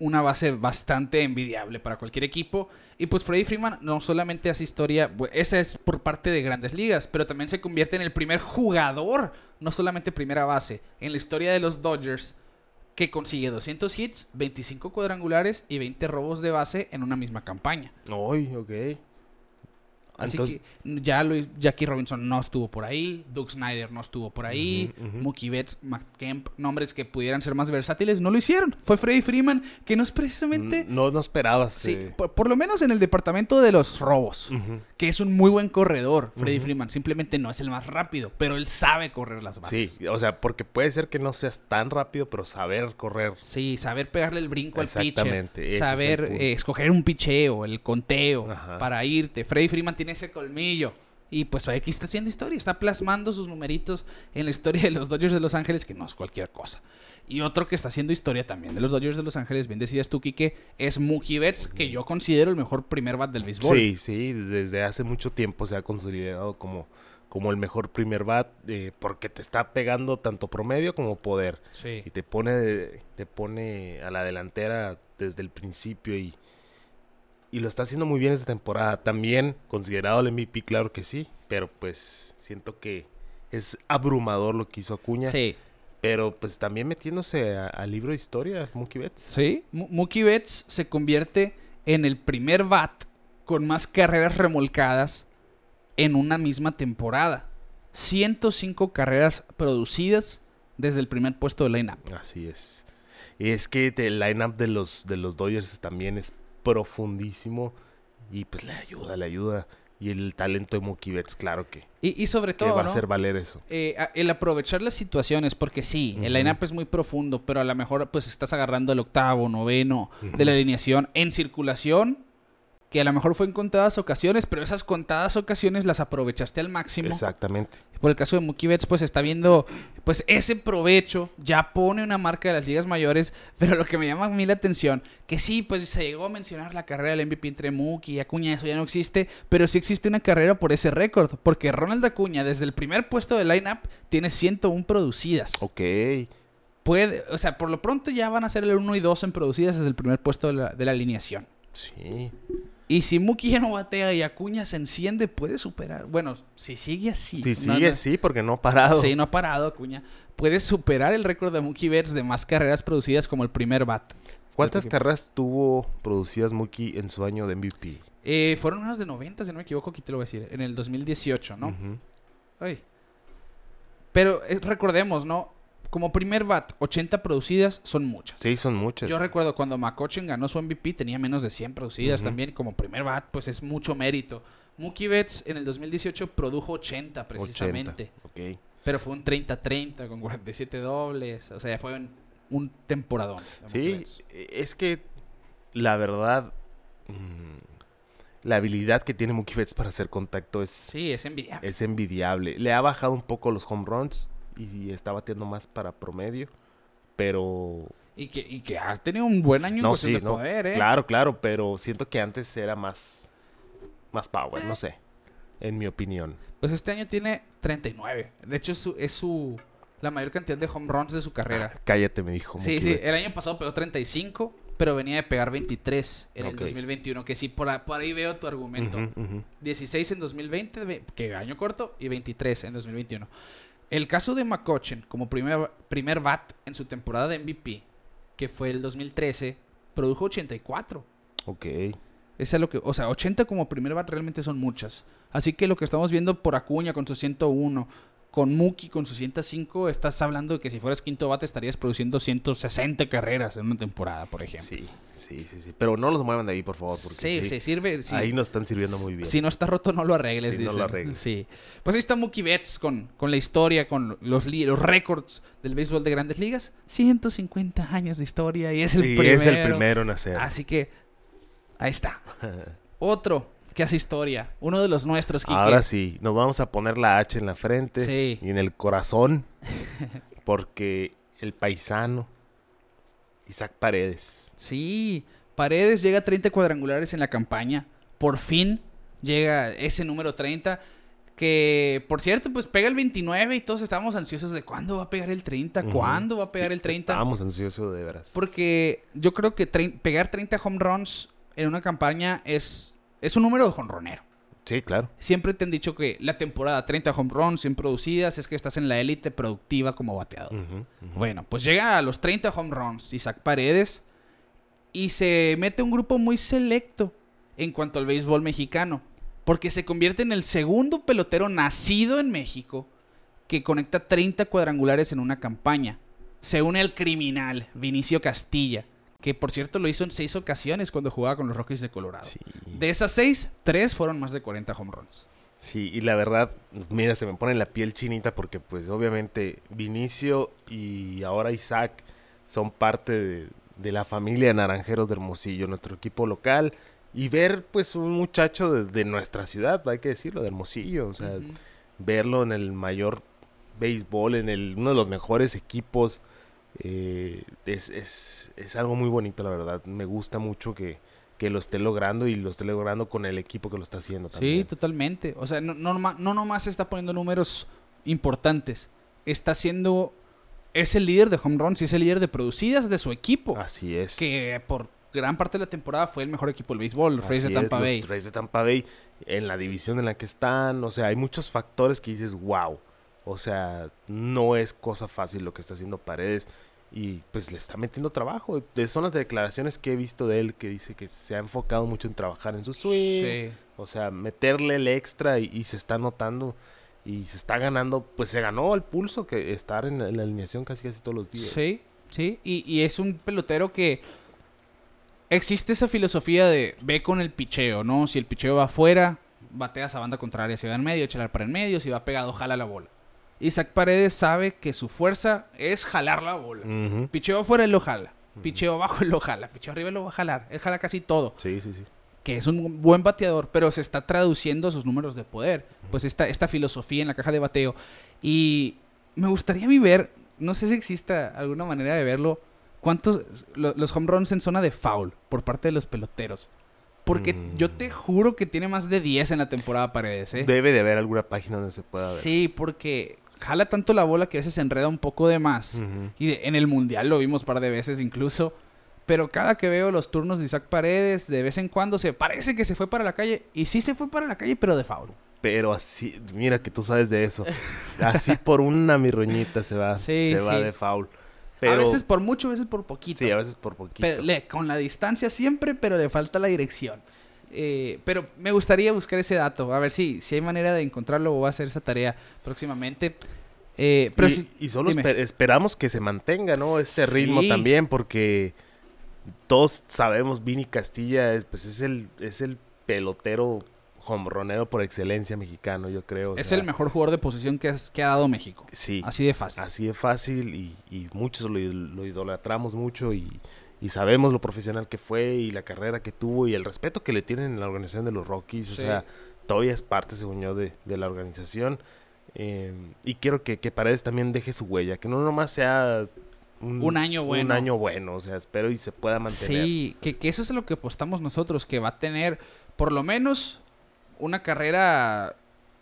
una base bastante envidiable para cualquier equipo. Y pues Freddie Freeman no solamente hace historia, esa es por parte de grandes ligas, pero también se convierte en el primer jugador, no solamente primera base, en la historia de los Dodgers que consigue 200 hits, 25 cuadrangulares y 20 robos de base en una misma campaña. Ok. Así Entonces- que ya lo, Jackie Robinson no estuvo por ahí, Doug Snyder no estuvo por ahí, Ujú, ujú. Mookie Betts, Matt Kemp, nombres que pudieran ser más versátiles, no lo hicieron. Fue Freddie Freeman, que no es precisamente, No, no esperabas. sí, eh, por, por lo menos en el departamento de los robos, que es un muy buen corredor, Freddie Ujú. Freeman. Simplemente no es el más rápido, pero él sabe correr las bases. Sí, o sea, porque puede ser que no seas tan rápido, pero saber correr. Sí, saber pegarle el brinco al pitcher. Exactamente, es Saber eh, escoger un picheo, el conteo Ajá. para irte. Freddy Freeman tiene ese colmillo. Y pues aquí está haciendo historia, está plasmando sus numeritos en la historia de los Dodgers de Los Ángeles, que no es cualquier cosa. Y otro que está haciendo historia también de los Dodgers de Los Ángeles, bien decías tú, Quique, es Mookie Betts, que yo considero el mejor primer bat del béisbol. Sí, sí, desde hace mucho tiempo se ha consolidado como, como el mejor primer bat, eh, porque te está pegando tanto promedio como poder. Sí. Y te pone, te pone a la delantera desde el principio y, y lo está haciendo muy bien esta temporada. También considerado el MVP, claro que sí, pero pues siento que es abrumador lo que hizo Acuña. Sí. Pero pues también metiéndose al libro de historia, Mookie Betts. Sí. Mo- Mookie Betts se convierte en el primer bat con más carreras remolcadas en una misma temporada. 105 carreras producidas desde el primer puesto de line-up. Así es. Y es que el lineup de los, de los Dodgers también es profundísimo y pues le ayuda, le ayuda. Y el talento de Mookie Betts, claro que, Y, y sobre que todo, va a hacer valer eso. Eh, el aprovechar las situaciones, porque sí, el line-up es muy profundo, pero a lo mejor pues estás agarrando el octavo, noveno de la alineación en circulación, que a lo mejor fue en contadas ocasiones, pero esas contadas ocasiones las aprovechaste al máximo. Exactamente. Por el caso de Mookie Betts, pues está viendo pues ese provecho, ya pone una marca de las ligas mayores, pero lo que me llama a mí la atención, que sí, pues se llegó a mencionar la carrera del MVP entre Mookie y Acuña, eso ya no existe, pero sí existe una carrera por ese récord, porque Ronald Acuña desde el primer puesto de lineup tiene 101 producidas. Ok. Puede, o sea, por lo pronto ya van a ser el 1 y 2 en producidas desde el primer puesto de la, de la alineación. Sí. Y si Mookie ya no batea y Acuña se enciende, puede superar. Bueno, si sigue así. Si sigue, no- sí, porque no ha parado. Sí, no ha parado Acuña. Puede superar el récord de Mookie Betts de más carreras producidas como el primer bat. ¿Cuántas carreras tuvo producidas Mookie en su año de MVP? Eh, fueron menos de 90, si no me equivoco, aquí te lo voy a decir. En el 2018, ¿no? Ujú. Ay. Pero eh, recordemos, ¿no? Como primer bat, 80 producidas son muchas. Sí, son muchas. Yo recuerdo cuando McCutcheon ganó su MVP, tenía menos de 100 producidas también. Como primer bat, pues es mucho mérito. Mookie Betts en el 2018 produjo 80 80, precisamente. ok. Pero fue un 30-30 con 47 dobles. O sea, fue un, un temporadón. Sí, Betts. es que la verdad, mm, la habilidad que tiene Mookie Betts para hacer contacto es, Sí, es envidiable. es envidiable. Le ha bajado un poco los home runs y está batiendo más para promedio, pero... Y que, y que has tenido un buen año en No, cuestión sí, de no. poder, ¿eh? Claro, claro, pero siento que antes era más, más power, no sé, en mi opinión. Pues este año tiene 39. De hecho, es su, es su la mayor cantidad de home runs de su carrera. Ah, cállate, me dijo. sí, sí. Betts. El año pasado pegó 35, pero venía de pegar 23 en Ok. el 2021. Que sí, por, ahí veo tu argumento. Ujú, ujú. 16 en 2020, ve- que año corto, y 23 en 2021. El caso de McCutcheon, como primer, primer bat en su temporada de MVP, que fue el 2013, produjo 84. Ok. Esa es lo que, o sea, 80 como primer bat realmente son muchas. Así que lo que estamos viendo por Acuña con su 101, con Mookie con su 105, estás hablando de que si fueras quinto bate estarías produciendo 160 carreras en una temporada, por ejemplo. Sí, sí, sí, sí. Pero no los muevan de ahí, por favor, porque sí, sí, sirve. sí. ahí nos están sirviendo muy bien. Si no está roto, no lo arregles. Sí, no lo dicen. arregles. Sí. Pues ahí está Mookie Betts con, con la historia, con los, los récords del béisbol de grandes ligas. 150 años de historia y es el y primero. es el primero en hacer. Así que ahí está. [LAUGHS] Otro que hace historia. Uno de los nuestros, Quique. Ahora sí, nos vamos a poner la H en la frente Sí. y en el corazón, [LAUGHS] porque el paisano, Isaac Paredes. Sí, Paredes llega a 30 cuadrangulares en la campaña. Por fin llega ese número 30. Que, por cierto, pues pega el 29 y todos estábamos ansiosos de cuándo va a pegar el 30, Ujú. cuándo va a pegar Sí, el 30. Estábamos ansiosos de veras. Porque yo creo que pegar 30 home runs en una campaña es, es un número de jonronero. Sí, claro. Siempre te han dicho que la temporada 30 home runs bien producidas es que estás en la élite productiva como bateador. Bueno, pues llega a los 30 home runs Isaac Paredes y se mete un grupo muy selecto en cuanto al béisbol mexicano, porque se convierte en el segundo pelotero nacido en México que conecta 30 cuadrangulares en una campaña. Se une al criminal Vinicio Castilla, que por cierto lo hizo en seis ocasiones cuando jugaba con los Rockies de Colorado. Sí. De esas seis, tres fueron más de 40 home runs. Sí, y la verdad, mira, se me pone la piel chinita porque pues obviamente Vinicio y ahora Isaac son parte de, de la familia Naranjeros de Hermosillo, nuestro equipo local. Y ver pues un muchacho de, de nuestra ciudad, hay que decirlo, de Hermosillo. O sea, verlo en el mayor béisbol, en el, uno de los mejores equipos, eh, es, es, es algo muy bonito, la verdad. Me gusta mucho que, que lo esté logrando y lo esté logrando con el equipo que lo está haciendo Sí, también. totalmente. O sea, no, no, no nomás está poniendo números importantes. Está siendo. Es el líder de home runs y es el líder de producidas de su equipo. Así es. Que por gran parte de la temporada fue el mejor equipo del béisbol, los Rays de Tampa es, Bay. Los Rays de Tampa Bay, en la división en la que están, o sea, hay muchos factores que dices, wow. O sea, no es cosa fácil lo que está haciendo Paredes y pues le está metiendo trabajo. Son las declaraciones que he visto de él que dice que se ha enfocado mucho en trabajar en su swing, Sí. o sea, meterle el extra y, y se está notando y se está ganando, pues se ganó el pulso que estar en la, en la alineación casi casi todos los días. Sí, sí. Y, y es un pelotero que existe esa filosofía de ve con el picheo, ¿no? Si el picheo va afuera, bateas a banda contraria. Si va en medio, échale para en medio. Si va pegado, jala la bola. Isaac Paredes sabe que su fuerza es jalar la bola. Ujú. Picheo afuera, él lo jala. Picheo abajo, él lo jala. Picheo arriba, él lo va a jalar. Él jala casi todo. Sí, sí, sí. Que es un buen bateador, pero se está traduciendo a sus números de poder. Pues esta, esta filosofía en la caja de bateo. Y me gustaría a mí ver, no sé si exista alguna manera de verlo, cuántos, lo- los home runs en zona de foul por parte de los peloteros. Porque Mm. yo te juro que tiene más de 10 en la temporada Paredes, ¿eh? Debe de haber alguna página donde se pueda ver. Sí, porque jala tanto la bola que a veces se enreda un poco de más. Y de- en el mundial lo vimos un par de veces incluso. Pero cada que veo los turnos de Isaac Paredes, de vez en cuando se parece que se fue para la calle. Y sí se fue para la calle, pero de foul. Pero así, mira que tú sabes de eso. Así por una mirroñita [LAUGHS] se va, Sí, se va de foul. Pero, A veces por mucho, a veces por poquito. sí, a veces por poquito. Pero le- con la distancia siempre, pero le falta la dirección. Eh, pero me gustaría buscar ese dato, a ver si, si hay manera de encontrarlo o voy a hacer esa tarea próximamente. Eh, pero y, solo esper- esperamos que se mantenga, ¿no? Este ritmo también, porque todos sabemos, Vini Castilla es, pues es el, es el pelotero hombronero por excelencia mexicano, yo creo. o es sea, el mejor jugador de posición que, ha dado México. Sí, Así de fácil. así de fácil y, y muchos lo, lo idolatramos mucho y, y sabemos lo profesional que fue y la carrera que tuvo y el respeto que le tienen en la organización de los Rockies. O sea, todavía es parte, según yo, de, de la organización. Eh, y quiero que, que Paredes también deje su huella, que no nomás sea Un año bueno. Un año bueno, o sea, espero y se pueda mantener. Sí, que, que eso es lo que apostamos nosotros, que va a tener por lo menos una carrera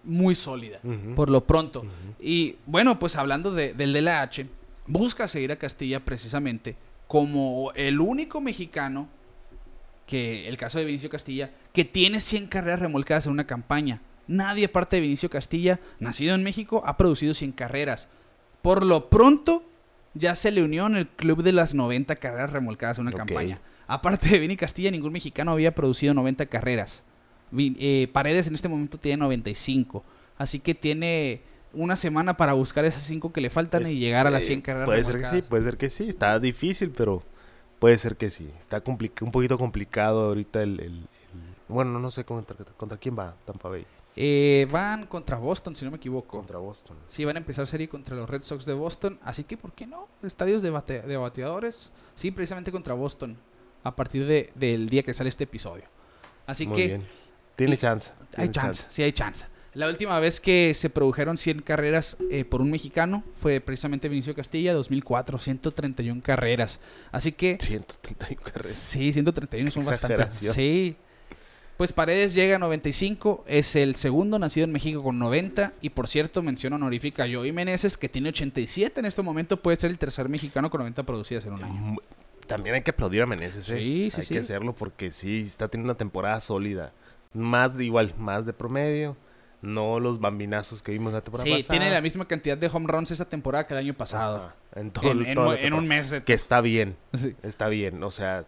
muy sólida, por lo pronto. Y bueno, pues hablando de- del DLH, busca seguir a Castilla precisamente como el único mexicano, que el caso de Vinicio Castilla, que tiene 100 carreras remolcadas en una campaña. Nadie aparte de Vinicio Castilla, nacido en México, ha producido 100 carreras. Por lo pronto, ya se le unió en el club de las 90 carreras remolcadas en una campaña. Aparte de Vini Castilla, ningún mexicano había producido 90 carreras. Eh, Paredes en este momento tiene 95. Así que tiene una semana para buscar esas 5 que le faltan Es- y llegar a las eh, 100 carreras Puede ser que sí, puede ser que sí. Está difícil, pero puede ser que sí. Está un poquito complicado ahorita el... el- el- Bueno, no sé contra, contra quién va Tampa Bay. Eh, van contra Boston, si no me equivoco. Contra Boston. Sí, van a empezar serie contra los Red Sox de Boston. Así que, ¿por qué no? Estadios de, bate- de bateadores. Sí, precisamente contra Boston. A partir de- del día que sale este episodio. Así Muy que bien. Tiene chance. hay chance, sí hay chance. La última vez que se produjeron 100 carreras eh, por un mexicano fue precisamente Vinicio Castilla, 2004, 131 carreras. Así que 131 carreras. Sí, 131 son bastantes. Sí. Pues Paredes llega a 95, es el segundo nacido en México con 90 y por cierto mención honorífica a Joey Meneses que tiene 87 en este momento, puede ser el tercer mexicano con 90 producidas en un año. Mm, También hay que aplaudir a Meneses, ¿eh? Sí, sí, hay sí. que hacerlo porque sí, está teniendo una temporada sólida. Más de igual, más de promedio. No los bambinazos que vimos la temporada Sí, pasada. tiene la misma cantidad de home runs esta temporada que el año pasado. En, todo, En, en- en un mes. de- Que está bien, Sí, está bien. O sea,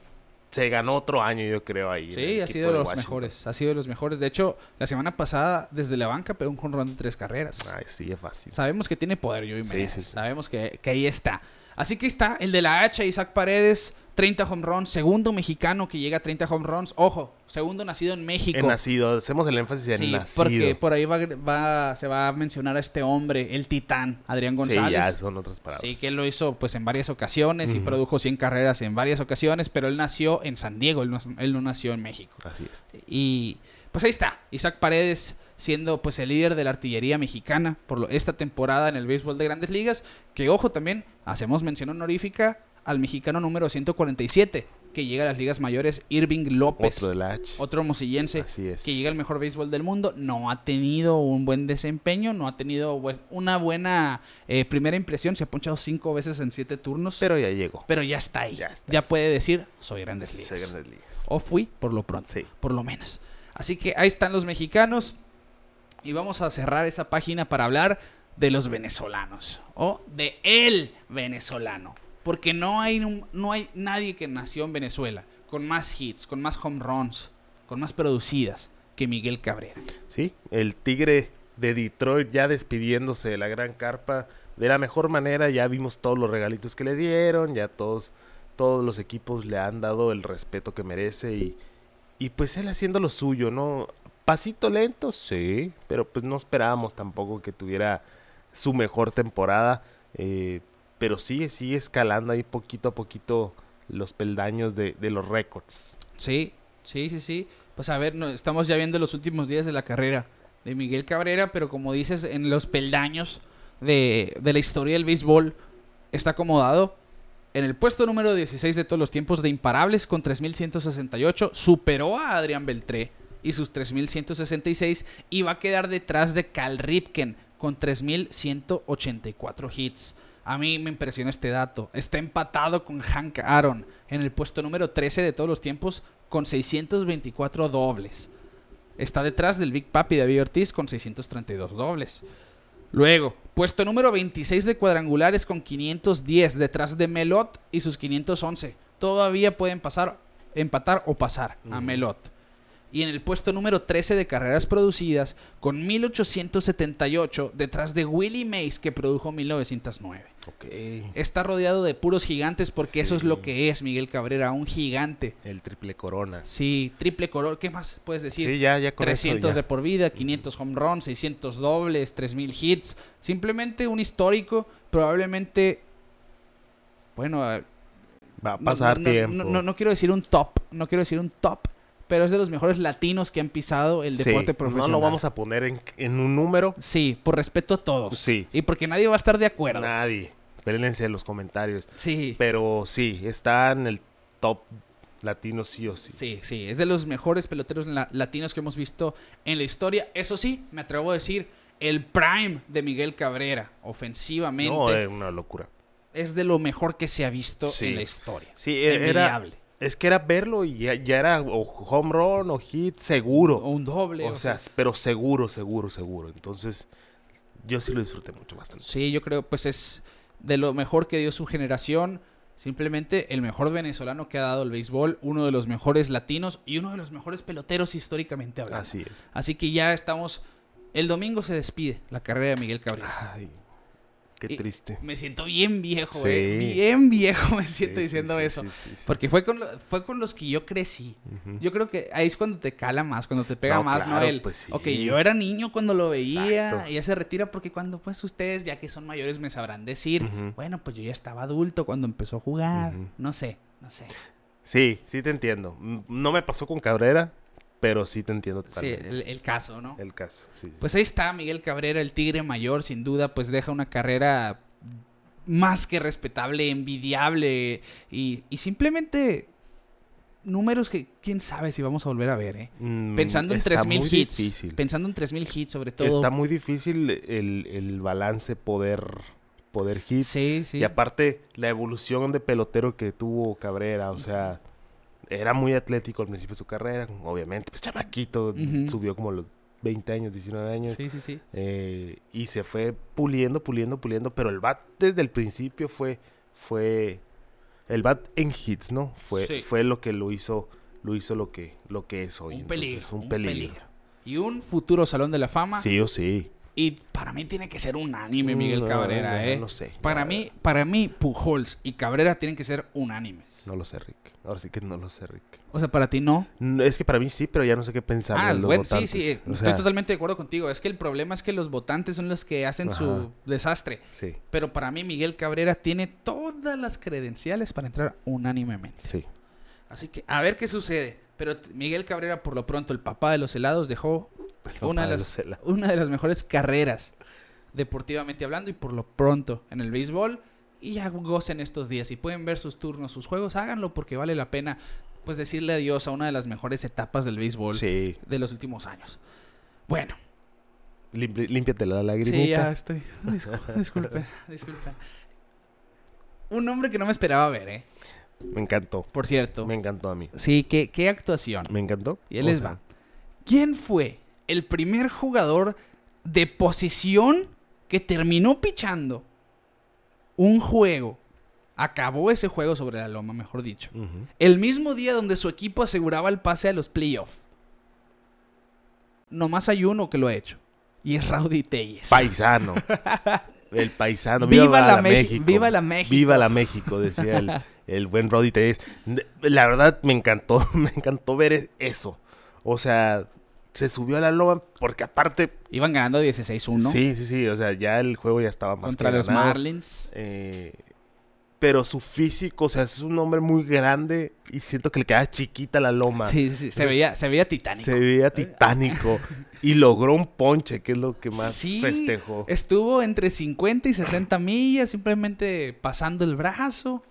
se ganó otro año, yo creo, ahí. Sí, ha sido de los Washington. mejores. Ha sido de los mejores. De hecho, la semana pasada, desde la banca, pegó un home run de tres carreras. Ay, sí, es fácil. Sabemos que tiene poder, Sí, Meneses. sí, sí. Sabemos que, que ahí está. Así que está el de la H, Isaac Paredes, 30 home runs. Segundo mexicano que llega a 30 home runs. Ojo, segundo nacido en México. En nacido, hacemos el énfasis en Sí, nacido. porque por ahí va, va- se va a mencionar a este hombre, el titán, Adrián Sí, González. ya son otras palabras. Sí, que él lo hizo pues en varias ocasiones y produjo 100 carreras en varias ocasiones, pero él nació en San Diego, él no, él no nació en México. Así es. Y pues ahí está, Isaac Paredes siendo pues el líder de la artillería mexicana por lo- esta temporada en el béisbol de grandes ligas, que ojo también, hacemos mención honorífica al mexicano número 147, que llega a las ligas mayores, Irving López, Otro del H. otro mosillense, Así es. que llega al mejor béisbol del mundo, no ha tenido un buen desempeño, no ha tenido pues, una buena eh, primera impresión, se ha ponchado cinco veces en siete turnos, pero, Pero ya llegó. ya está ahí, Ya puede decir, soy grandes ligas. Se grandes ligas. O fui, por lo pronto Sí. por lo menos. Así que ahí están los mexicanos. Y vamos a cerrar esa página para hablar de los venezolanos. O de el venezolano. Porque no hay, no hay nadie que nació en Venezuela con más hits, con más home runs, con más producidas que Miguel Cabrera. Sí, el Tigre de Detroit ya despidiéndose de la gran carpa de la mejor manera. Ya vimos todos los regalitos que le dieron, ya todos, todos los equipos le han dado el respeto que merece y, y pues él haciendo lo suyo, ¿no? Pasito lento, sí, pero pues no esperábamos tampoco que tuviera su mejor temporada. eh, pero sigue, sigue escalando ahí poquito a poquito los peldaños de, los récords. Sí, sí, sí, sí. Pues a ver, estamos ya viendo los últimos días de la carrera de Miguel Cabrera, pero como dices, en los peldaños de, de la historia del béisbol está acomodado en el puesto número 16 de todos los tiempos de imparables con 3.168. Superó a Adrián Beltré y sus 3.166 y va a quedar detrás de Cal Ripken con 3.184 hits. A mí me impresionó este dato. Está empatado con Hank Aaron en el puesto número 13 de todos los tiempos con 624 dobles. Está detrás del Big Papi David Ortiz con 632 dobles. Luego, puesto número 26 de cuadrangulares con 510 detrás de Melot y sus 511. Todavía pueden pasar, empatar o pasar a Melot y en el puesto número 13 de carreras producidas con 1878 detrás de Willie Mays que produjo 1909. Está rodeado de puros gigantes porque eso es lo que es Miguel Cabrera, un gigante. El triple corona. Sí, triple corona. ¿Qué más puedes decir? Sí, ya, ya 300 de por vida, 500 home runs, 600 dobles, 3000 hits. Simplemente un histórico, probablemente bueno, va a pasar tiempo. No, no quiero decir un top, no quiero decir un top, pero es de los mejores latinos que han pisado el deporte profesional. No lo vamos a poner en, un número. Sí, por respeto a todos. Sí. Y porque nadie va a estar de acuerdo. Nadie. Pérense en los comentarios. Sí. Pero sí, está en el top latino sí o sí. Sí, sí, es de los mejores peloteros latinos que hemos visto en la historia. Eso sí, me atrevo a decir, el prime de Miguel Cabrera, ofensivamente. No, es una locura. Es de lo mejor que se ha visto en la historia. Sí, era, es que era verlo y ya, era o home run o hit seguro. O un doble. O, sea, pero seguro, seguro, seguro. Entonces, yo sí lo disfruté mucho bastante. Sí, yo creo, pues es de lo mejor que dio su generación. Simplemente el mejor venezolano que ha dado el béisbol, uno de los mejores latinos y uno de los mejores peloteros históricamente hablando. Así es. Así que ya estamos. El domingo se despide la carrera de Miguel Cabrera. Ay, Qué triste. Me siento bien viejo, eh. Bien viejo me siento diciendo eso. Porque fue con, fue con los que yo crecí. Yo creo que ahí es cuando te cala más, cuando te pega más, ¿no? El, pues ok, yo era niño cuando lo veía y ya se retira porque cuando pues ustedes, ya que son mayores, me sabrán decir, bueno, pues yo ya estaba adulto cuando empezó a jugar. No sé, no sé. Sí, sí te entiendo. No me pasó con Cabrera, pero sí te entiendo totalmente. Sí, el, caso, ¿no? El caso, sí, Pues ahí está Miguel Cabrera, el tigre mayor, sin duda, pues deja una carrera más que respetable, envidiable y, simplemente números que quién sabe si vamos a volver a ver, ¿eh? Mm, pensando en 3000 hits. Difícil. Pensando en 3000 hits sobre todo. Está muy difícil el, el balance poder poder hit. Sí, sí. Y aparte la evolución de pelotero que tuvo Cabrera, o sea, era muy atlético al principio de su carrera, obviamente, pues chamaquito, subió como los 20 años, 19 años. Sí, sí, sí. Eh, y se fue puliendo, puliendo, puliendo, pero el bat desde el principio fue, fue, el bat en hits, ¿no? Fue, fue lo que lo hizo, lo hizo lo que, lo que es hoy. Un peligro. Un, peligro. Y un futuro Salón de la Fama. Sí o sí. Y para mí tiene que ser unánime Miguel Cabrera, ¿eh? No sé. Para mí, para mí, Pujols y Cabrera tienen que ser unánimes. No lo sé, Rick. Ahora sí que no lo sé, Rick. O sea, para ti no. Es que para mí sí, pero ya no sé qué pensar. Ah, bueno, sí, sí. Estoy totalmente de acuerdo contigo. Es que el problema es que los votantes son los que hacen su desastre. Sí. Pero para mí, Miguel Cabrera tiene todas las credenciales para entrar unánimemente. Sí. Así que a ver qué sucede. Pero Miguel Cabrera, por lo pronto, el papá de los helados, dejó una de, las, una de las mejores carreras deportivamente hablando y por lo pronto en el béisbol y ya gocen estos días. Si pueden ver sus turnos, sus juegos, háganlo porque vale la pena pues decirle adiós a una de las mejores etapas del béisbol de los últimos años. Bueno. límpiate la lagrimita. Sí, ya estoy. Disculpe, [LAUGHS] disculpe, Un hombre que no me esperaba ver, ¿eh? Me encantó. Por cierto. Me encantó a mí. Sí, qué, qué actuación. Me encantó. Y él les va. ¿Quién fue el primer jugador de posición que terminó pichando un juego, acabó ese juego sobre la loma, mejor dicho, el mismo día donde su equipo aseguraba el pase a los playoffs. Nomás hay uno que lo ha hecho. Y es Rowdy Telles. Paisano. [LAUGHS] El paisano. Viva, la, México. Viva la México. Viva la México, decía el, [LAUGHS] buen Rowdy Telles. La verdad me encantó, [LAUGHS] me encantó ver eso. O sea, se subió a la loma porque aparte... Iban ganando 16-1. Sí, sí, sí. O sea, ya el juego ya estaba más Contra los Marlins. Eh, pero su físico, o sea, es un hombre muy grande y siento que le queda chiquita la loma. Sí, sí, se, veía, se veía titánico. Se veía titánico. [LAUGHS] y logró un ponche, que es lo que más sí, festejó. Estuvo entre 50 y 60 millas, simplemente pasando el brazo.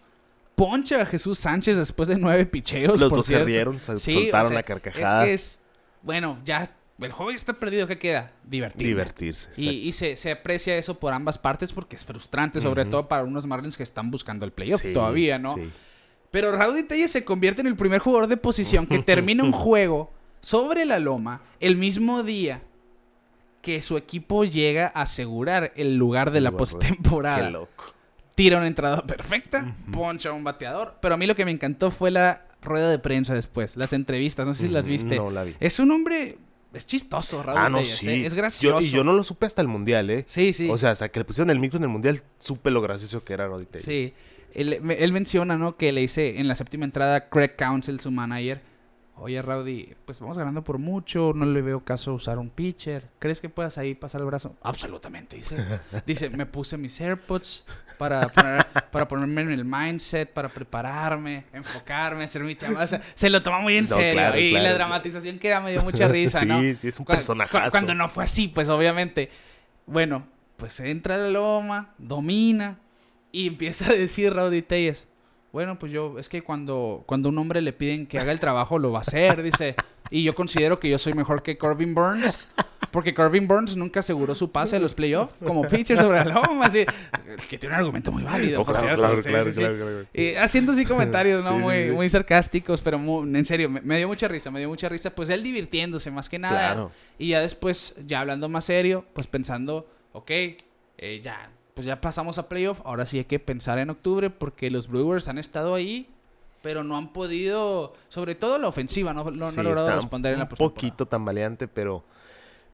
Ponche a Jesús Sánchez después de nueve picheos. Los dos se rieron, se soltaron la carcajada. Es que es bueno, ya el juego ya está perdido, ¿qué queda? Divertirme. Divertirse. Y, y se, se aprecia eso por ambas partes porque es frustrante, sobre todo para unos Marlins que están buscando el playoff Sí, todavía, ¿no? sí. Pero Rowdy Tellez se convierte en el primer jugador de posición que termina un [LAUGHS] juego sobre la loma el mismo día que su equipo llega a asegurar el lugar de la postemporada. Qué loco. Tira una entrada perfecta, poncha un bateador. Pero a mí lo que me encantó fue la rueda de prensa después, las entrevistas, no sé si las Ujú, viste. No la vi. Es un hombre, es chistoso, Rowdy Ah, no, sí. ¿eh? es Yo- gracioso. y yo no lo supe hasta el mundial, ¿eh? Sí, sí. O sea, hasta que le pusieron el micro en el mundial, supe lo gracioso que era Roddy Tellez. Sí. Él menciona, ¿no? Que le dice en la séptima entrada Craig Council, su manager. Oye, Rowdy, pues vamos ganando por mucho. No le veo caso usar un pitcher. ¿Crees que puedas ahí pasar el brazo? Absolutamente, dice. [LAUGHS] Dice, me puse mis AirPods para, poner- para ponerme en el mindset, para prepararme, enfocarme, hacer mi chamba. O sea, se lo toma muy en No, serio. claro, y claro. la dramatización queda me dio mucha [LAUGHS] risa, sí, ¿no? sí, es un Cu- cu- personajazo. Cuando no fue así, pues obviamente. Bueno, pues entra a la loma, domina y empieza a decir Rowdy Tellez. Bueno, pues yo, es que cuando, cuando un hombre le piden que haga el trabajo, lo va a hacer, dice. Y yo considero que yo soy mejor que Corbin Burns. Porque Corbin Burns nunca aseguró su pase a los playoffs como pitcher sobre la loma. Así, que tiene un argumento muy válido, haciendo así comentarios, ¿no? Sí, sí, muy, sí. muy sarcásticos, pero muy- en serio, me, me dio mucha risa, me dio mucha risa. Pues él divirtiéndose más que nada. Claro. Y ya después, ya hablando más serio, pues pensando, ok, eh, ya, pues ya pasamos a playoff, ahora sí hay que pensar en octubre porque los Brewers han estado ahí, pero no han podido, sobre todo la ofensiva, no, no, no han logrado responder en la un postemporada. poquito tambaleante, pero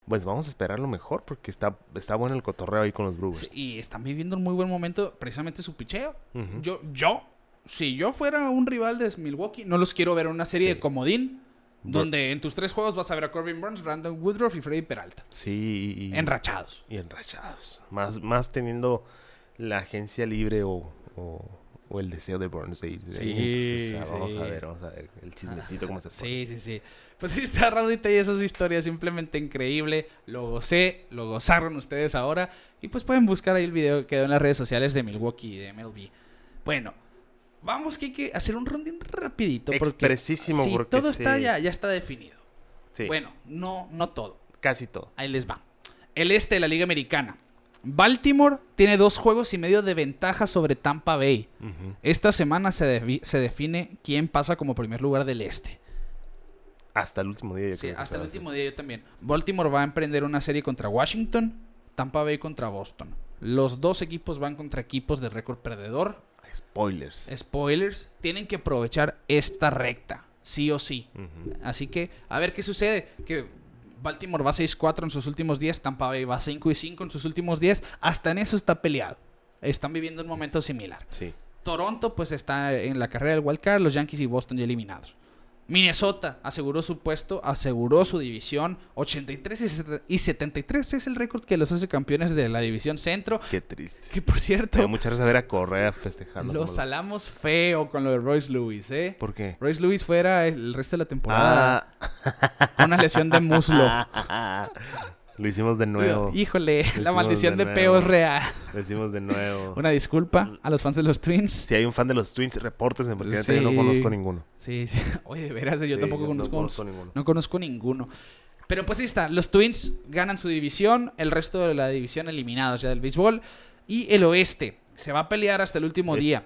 pues vamos a esperar lo mejor porque está, está bueno el cotorreo ahí con los Brewers. Sí, y están viviendo un muy buen momento, precisamente su picheo. Yo, yo, si yo fuera un rival de Milwaukee, no los quiero ver en una serie Sí. de comodín, donde en tus tres juegos vas a ver a Corbin Burns, Brandon Woodruff y Freddy Peralta, Sí, y, enrachados. y enrachados. Más, más teniendo la agencia libre o, o, o el deseo de Burns de irse. Sí, Entonces, ah, vamos sí. a ver, vamos a ver el chismecito cómo se pone. Sí, sí, sí. Pues sí está Raudita y esas historias simplemente increíble. Lo gocé, lo gozaron ustedes ahora. Y pues pueden buscar ahí el video que quedó en las redes sociales de Milwaukee y de MLB. Bueno, vamos que hay que hacer un rondín rapidito. Porque Expresísimo, sí, porque todo está ya, ya está definido. Sí, Bueno, no, no todo. casi todo. Ahí les va. El este de la Liga Americana. Baltimore tiene dos juegos y medio de ventaja sobre Tampa Bay. Esta semana se, se define quién pasa como primer lugar del este. Hasta el último día. yo Sí, creo que hasta el último día yo también. Baltimore va a emprender una serie contra Washington, Tampa Bay contra Boston. Los dos equipos van contra equipos de récord perdedor. Spoilers. Spoilers, tienen que aprovechar esta recta, sí o sí. Así que, a ver qué sucede. Que Baltimore va 6-4 en sus últimos 10, Tampa Bay va 5 y 5 en sus últimos 10. Hasta en eso está peleado. Están viviendo un momento similar. Sí. Toronto pues está en la carrera del wild card, los Yankees y Boston ya eliminados. Minnesota aseguró su puesto, aseguró su división, 83 y set- y 73 es el récord que los hace campeones de la división centro, Qué triste. que por cierto dio mucha risa ver a Correa festejando. lo como lo- salamos feo con lo de Royce Lewis, ¿eh? ¿Por qué? Royce Lewis fuera el resto de la temporada Ah. una lesión de muslo. [LAUGHS] Lo hicimos de nuevo. Híjole, la maldición de de, Peo es real. Lo hicimos de nuevo. [LAUGHS] Una disculpa a los fans de los Twins. Si hay un fan de los Twins, repórtense porque Sí. yo no conozco ninguno. Sí, sí. [LAUGHS] Oye, de veras, yo Sí, tampoco no conozco, conozco unos- ninguno. No conozco ninguno. Pero pues ahí está. Los Twins ganan su división. El resto de la división eliminados ya del béisbol. Y el oeste se va a pelear hasta el último día.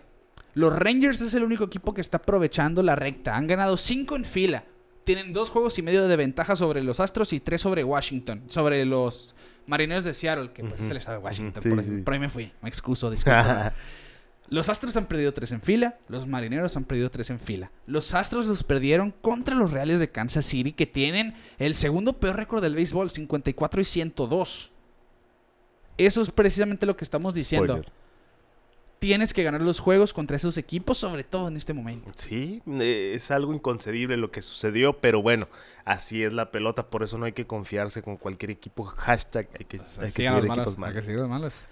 Los Rangers es el único equipo que está aprovechando la recta. Han ganado cinco en fila. Tienen dos juegos y medio de ventaja sobre los Astros y tres sobre Washington. Sobre los Marineros de Seattle, que pues es el estado de Washington. ujú, por, sí, ahí, sí. por ahí me fui. Me excuso, disculpa. [LAUGHS] Los Astros han perdido tres en fila. Los Marineros han perdido tres en fila. Los Astros los perdieron contra los Reales de Kansas City, que tienen el segundo peor récord del béisbol, 54 y 102. Eso es precisamente lo que estamos diciendo. Spoiler. Tienes que ganar los juegos contra esos equipos, sobre todo en este momento. Sí, eh, es algo inconcebible lo que sucedió, pero bueno, así es la pelota, por eso no hay que confiarse con cualquier equipo. Hashtag, hay que, hay que seguir equipos malos.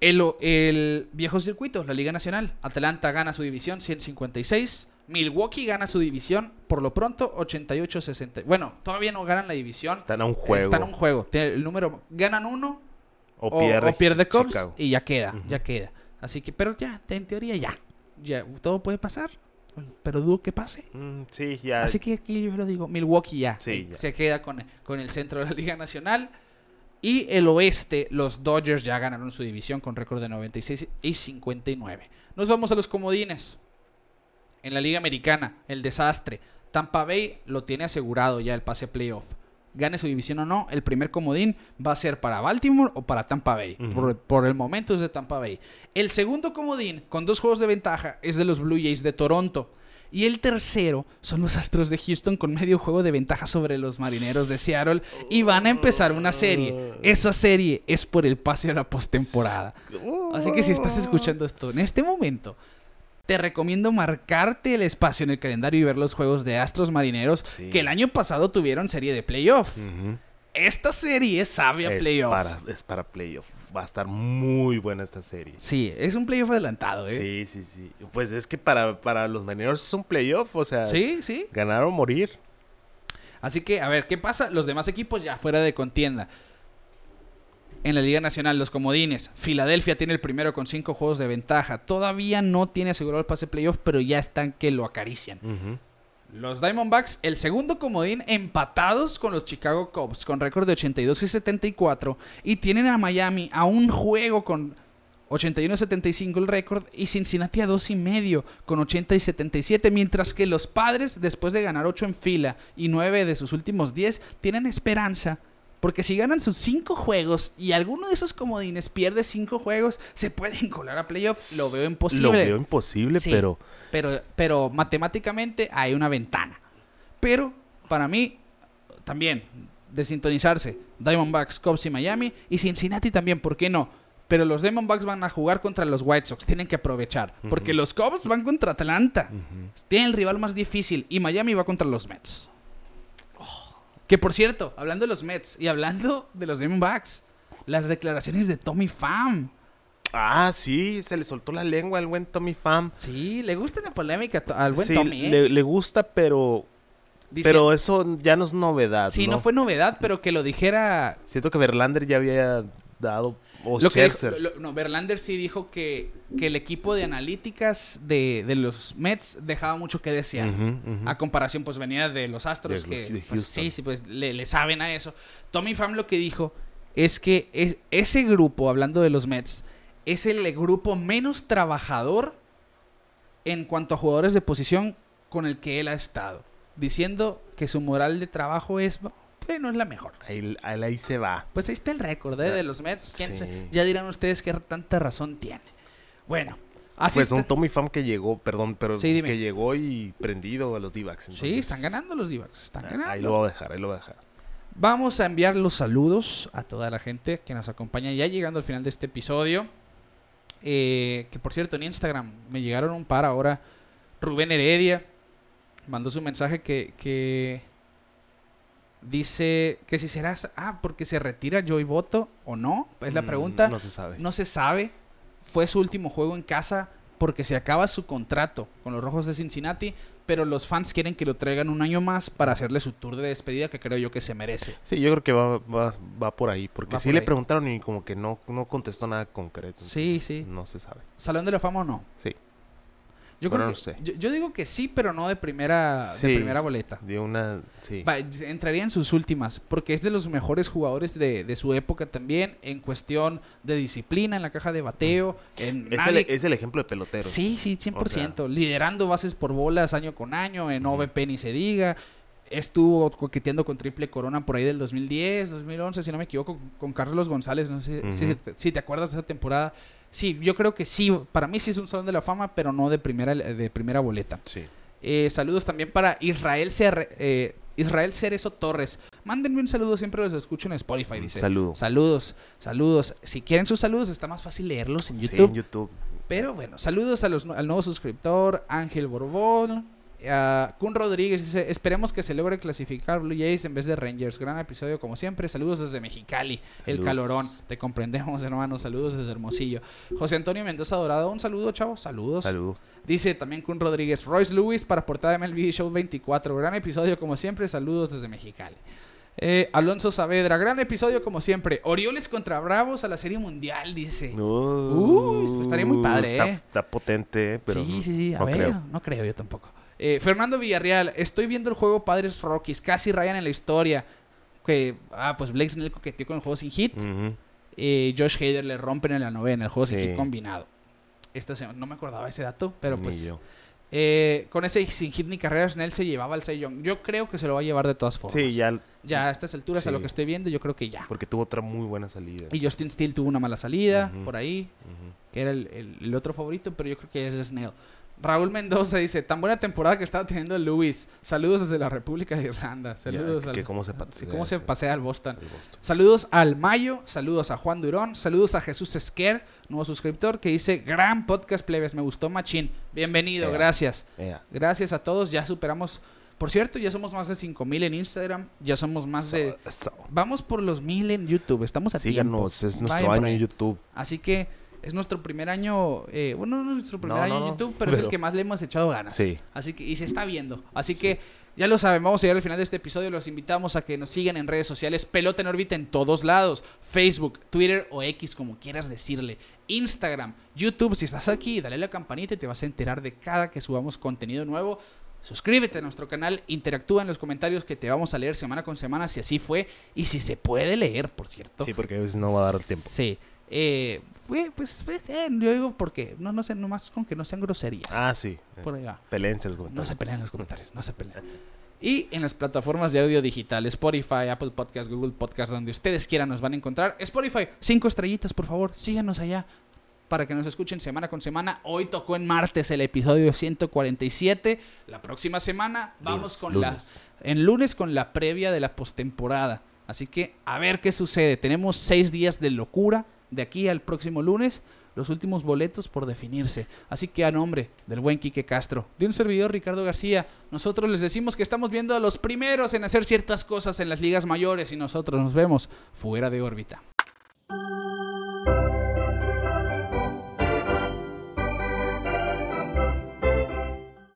El, el viejo circuito, la Liga Nacional. Atlanta gana su división 156. Milwaukee gana su división por lo pronto 88-60. Bueno, todavía no ganan la división. Están a un juego. Están a un juego. El número ganan uno o, o, pierde, o pierde Cubs Chicago. y ya queda, ya queda. Así que, pero ya, en teoría ya. Ya, todo puede pasar. pero dudo que pase. Mm, sí, ya. Así que aquí yo lo digo, Milwaukee ya, Sí, eh, ya. se queda con, con el centro de la Liga Nacional. Y el oeste, los Dodgers ya ganaron su división con récord de 96 y 59. Nos vamos a los comodines. En la Liga Americana, el desastre. Tampa Bay lo tiene asegurado ya el pase playoff. Gane su división o no, el primer comodín va a ser para Baltimore o para Tampa Bay. Por, por el momento es de Tampa Bay. El segundo comodín, con dos juegos de ventaja, es de los Blue Jays de Toronto. Y el tercero son los Astros de Houston con medio juego de ventaja sobre los Marineros de Seattle. Y van a empezar una serie. Esa serie es por el pase a la postemporada. Así que si estás escuchando esto en este momento, te recomiendo marcarte el espacio en el calendario y ver los juegos de Astros Marineros Sí. que el año pasado tuvieron serie de playoff. Esta serie sabe a es, playoff. para, es para playoff. Va a estar muy buena esta serie. Sí, es un playoff adelantado, ¿eh? Sí, sí, sí. Pues es que para, para los marineros es un playoff, o sea, Sí, sí. ganar o morir. Así que, a ver, ¿qué pasa? Los demás equipos ya fuera de contienda. En la Liga Nacional, los comodines. Filadelfia tiene el primero con cinco juegos de ventaja. Todavía no tiene asegurado el pase playoff, pero ya están que lo acarician. Los Diamondbacks, el segundo comodín, empatados con los Chicago Cubs con récord de 82 y 74. Y tienen a Miami a un juego con 81 y 75 el récord. Y Cincinnati a dos y medio con 80 y 77. Mientras que los padres, después de ganar 8 en fila y 9 de sus últimos 10, tienen esperanza. Porque si ganan sus 5 juegos y alguno de esos comodines pierde 5 juegos, se pueden colar a playoff. Lo veo imposible. Lo veo imposible, Sí. pero Pero, pero matemáticamente hay una ventana. Pero para mí, también, desintonizarse. Diamondbacks, Cubs y Miami. Y Cincinnati también, ¿por qué no? Pero los Diamondbacks van a jugar contra los White Sox. Tienen que aprovechar. Porque los Cubs van contra Atlanta. Tienen el rival más difícil. Y Miami va contra los Mets. Que por cierto, hablando de los Mets y hablando de los Diamondbacks, las declaraciones de Tommy Pham. Ah, sí, se le soltó la lengua al buen Tommy Pham. Sí, le gusta la polémica al buen sí, Tommy. ¿eh? le, le gusta, pero Dice- pero eso ya no es novedad, Sí, no fue novedad, pero que lo dijera. Siento que Verlander ya había dado o Lo que dijo- Scherzer. lo- no, Verlander sí dijo que, que el equipo de analíticas de, de los Mets dejaba mucho que desear. A comparación, pues venía de los Astros, De- que pues, sí, sí, pues le, le saben a eso. Tommy Pham lo que dijo es que es- ese grupo, hablando de los Mets, es el grupo menos trabajador en cuanto a jugadores de posición con el que él ha estado. Diciendo que su moral de trabajo es, no es la mejor. Ahí, se va. Pues ahí está el récord ¿eh? de los Mets. ¿Quién Sí. se- ya dirán ustedes qué tanta razón tiene. Bueno, así pues está. un Tommy Pham que llegó, perdón, pero Sí, que llegó y prendido a los d Sí, están ganando los. Están ganando. Ahí lo voy a dejar, ahí lo voy a dejar. Vamos a enviar los saludos a toda la gente que nos acompaña ya llegando al final de este episodio. Eh, que por cierto, en Instagram me llegaron un par ahora. Rubén Heredia mandó su mensaje que, que dice que si será... Ah, porque se retira Joey Boto o no. Es la Mm, pregunta. No se sabe. No se sabe. Fue su último juego en casa porque se acaba su contrato con los Rojos de Cincinnati, pero los fans quieren que lo traigan un año más para hacerle su tour de despedida que creo yo que se merece. Sí, yo creo que va, va, va por ahí. Porque Va sí por le ahí. preguntaron y como que no, no contestó nada concreto. Sí, sí. No se sabe. ¿Salón de la fama o no? Sí. Yo, creo no que- sé. yo, yo digo que sí, pero no de primera, Sí. de primera boleta. Dio una. Sí. Va, entraría en sus últimas, porque es de los mejores jugadores de, de su época también, en cuestión de disciplina, en la caja de bateo, en Es, el, es el ejemplo de pelotero. Sí, sí, 100%. Liderando bases por bolas año con año, en OVP ni se diga. Estuvo coqueteando con triple corona por ahí del 2010, 2011, si no me equivoco, con Carlos González. No sé si, si te acuerdas de esa temporada. Sí, yo creo que sí. Para mí sí es un salón de la fama, pero no de primera, de primera boleta. Sí. Eh, saludos también para Israel, Cer- eh, Israel Cerezo Torres. Mándenme un saludo, siempre los escucho en Spotify, dice. Saludo. Saludos, saludos. Si quieren sus saludos, está más fácil leerlos en Sí, YouTube. en YouTube. Pero bueno, saludos a los, al nuevo suscriptor, Ángel Borbón. A Kun Rodríguez dice, esperemos que se logre clasificar Blue Jays en vez de Rangers. Gran episodio como siempre. Saludos desde Mexicali, el calorón. Te comprendemos, hermano. Saludos desde Hermosillo. José Antonio Mendoza Dorado, un saludo, chavo. Saludos. Saludos. Dice también Kun Rodríguez, Royce Lewis para portada de MLB Show 24. Gran episodio como siempre. Saludos desde Mexicali. Eh, Alonso Saavedra, gran episodio como siempre. Orioles contra Bravos a la Serie Mundial, dice. Uy, pues estaría muy padre, está, ¿eh? está potente, pero sí, sí, sí. A no ver, creo. no creo yo tampoco. Eh, Fernando Villarreal, estoy viendo el juego Padres Rockies, casi rayan en la historia. Que, ah, pues Blake Snell coqueteó con el juego sin hit. Ujú. Eh, Josh Hader le rompen en la novena, el juego sin hit combinado. Esta no me acordaba ese dato, pero pues eh, con ese sin hit ni carrera Snell se llevaba al Young. Yo creo que se lo va a llevar de todas formas. Sí, ya, Ya a estas alturas, a lo que estoy viendo, yo creo que ya. porque tuvo otra muy buena salida. Y Justin Steele tuvo una mala salida por ahí, que era el, el- el otro favorito, pero yo creo que es Snell. Raúl Mendoza dice, tan buena temporada que estaba teniendo el Lewis. Saludos desde la República de Irlanda. Saludos al- que cómo se pasea cómo se ese- pasea al Boston. Saludos al Mayo, saludos a Juan Durón, saludos a Jesús Esquer, nuevo suscriptor, que dice, gran podcast plebes, me gustó machín. Bienvenido, gracias. Gracias a todos, ya superamos, por cierto, ya somos más de 5000 en Instagram, ya somos más de... So- Vamos por los 1000 en YouTube, estamos a tiempo. Síganos, es nuestro Vayan año en YouTube. Así que es nuestro primer año, eh, bueno, no es nuestro primer No, año no, en YouTube, pero, es el que más le hemos echado ganas. Sí. Así que, y se está viendo. Así que ya lo saben, vamos a llegar al final de este episodio. Los invitamos a que nos sigan en redes sociales. Pelota en órbita en todos lados. Facebook, Twitter o X, como quieras decirle. Instagram, YouTube. Si estás aquí, dale la campanita y te vas a enterar de cada que subamos contenido nuevo. Suscríbete a nuestro canal, interactúa en los comentarios que te vamos a leer semana con semana si así fue y si se puede leer, por cierto. Sí, porque a veces no va a dar el tiempo. Sí. Eh, pues, pues, eh, yo digo porque no, no sé, nomás con que no sean groserías. Ah, sí. Por ahí va. Peleense los No comentarios. se peleen en los comentarios, no se peleen. Y en las plataformas de audio digital, Spotify, Apple Podcast, Google Podcast, donde ustedes quieran nos van a encontrar. Spotify, cinco estrellitas, por favor, síganos allá para que nos escuchen semana con semana. Hoy tocó en martes el episodio 147. La próxima semana vamos Lunes, con lunes. la... En lunes con la previa de la postemporada. Así que a ver qué sucede. Tenemos seis días de locura de aquí al próximo lunes. Los últimos boletos por definirse. Así que a nombre del buen Quique Castro, de un servidor Ricardo García, nosotros les decimos que estamos viendo a los primeros en hacer ciertas cosas en las ligas mayores y nosotros nos vemos fuera de órbita.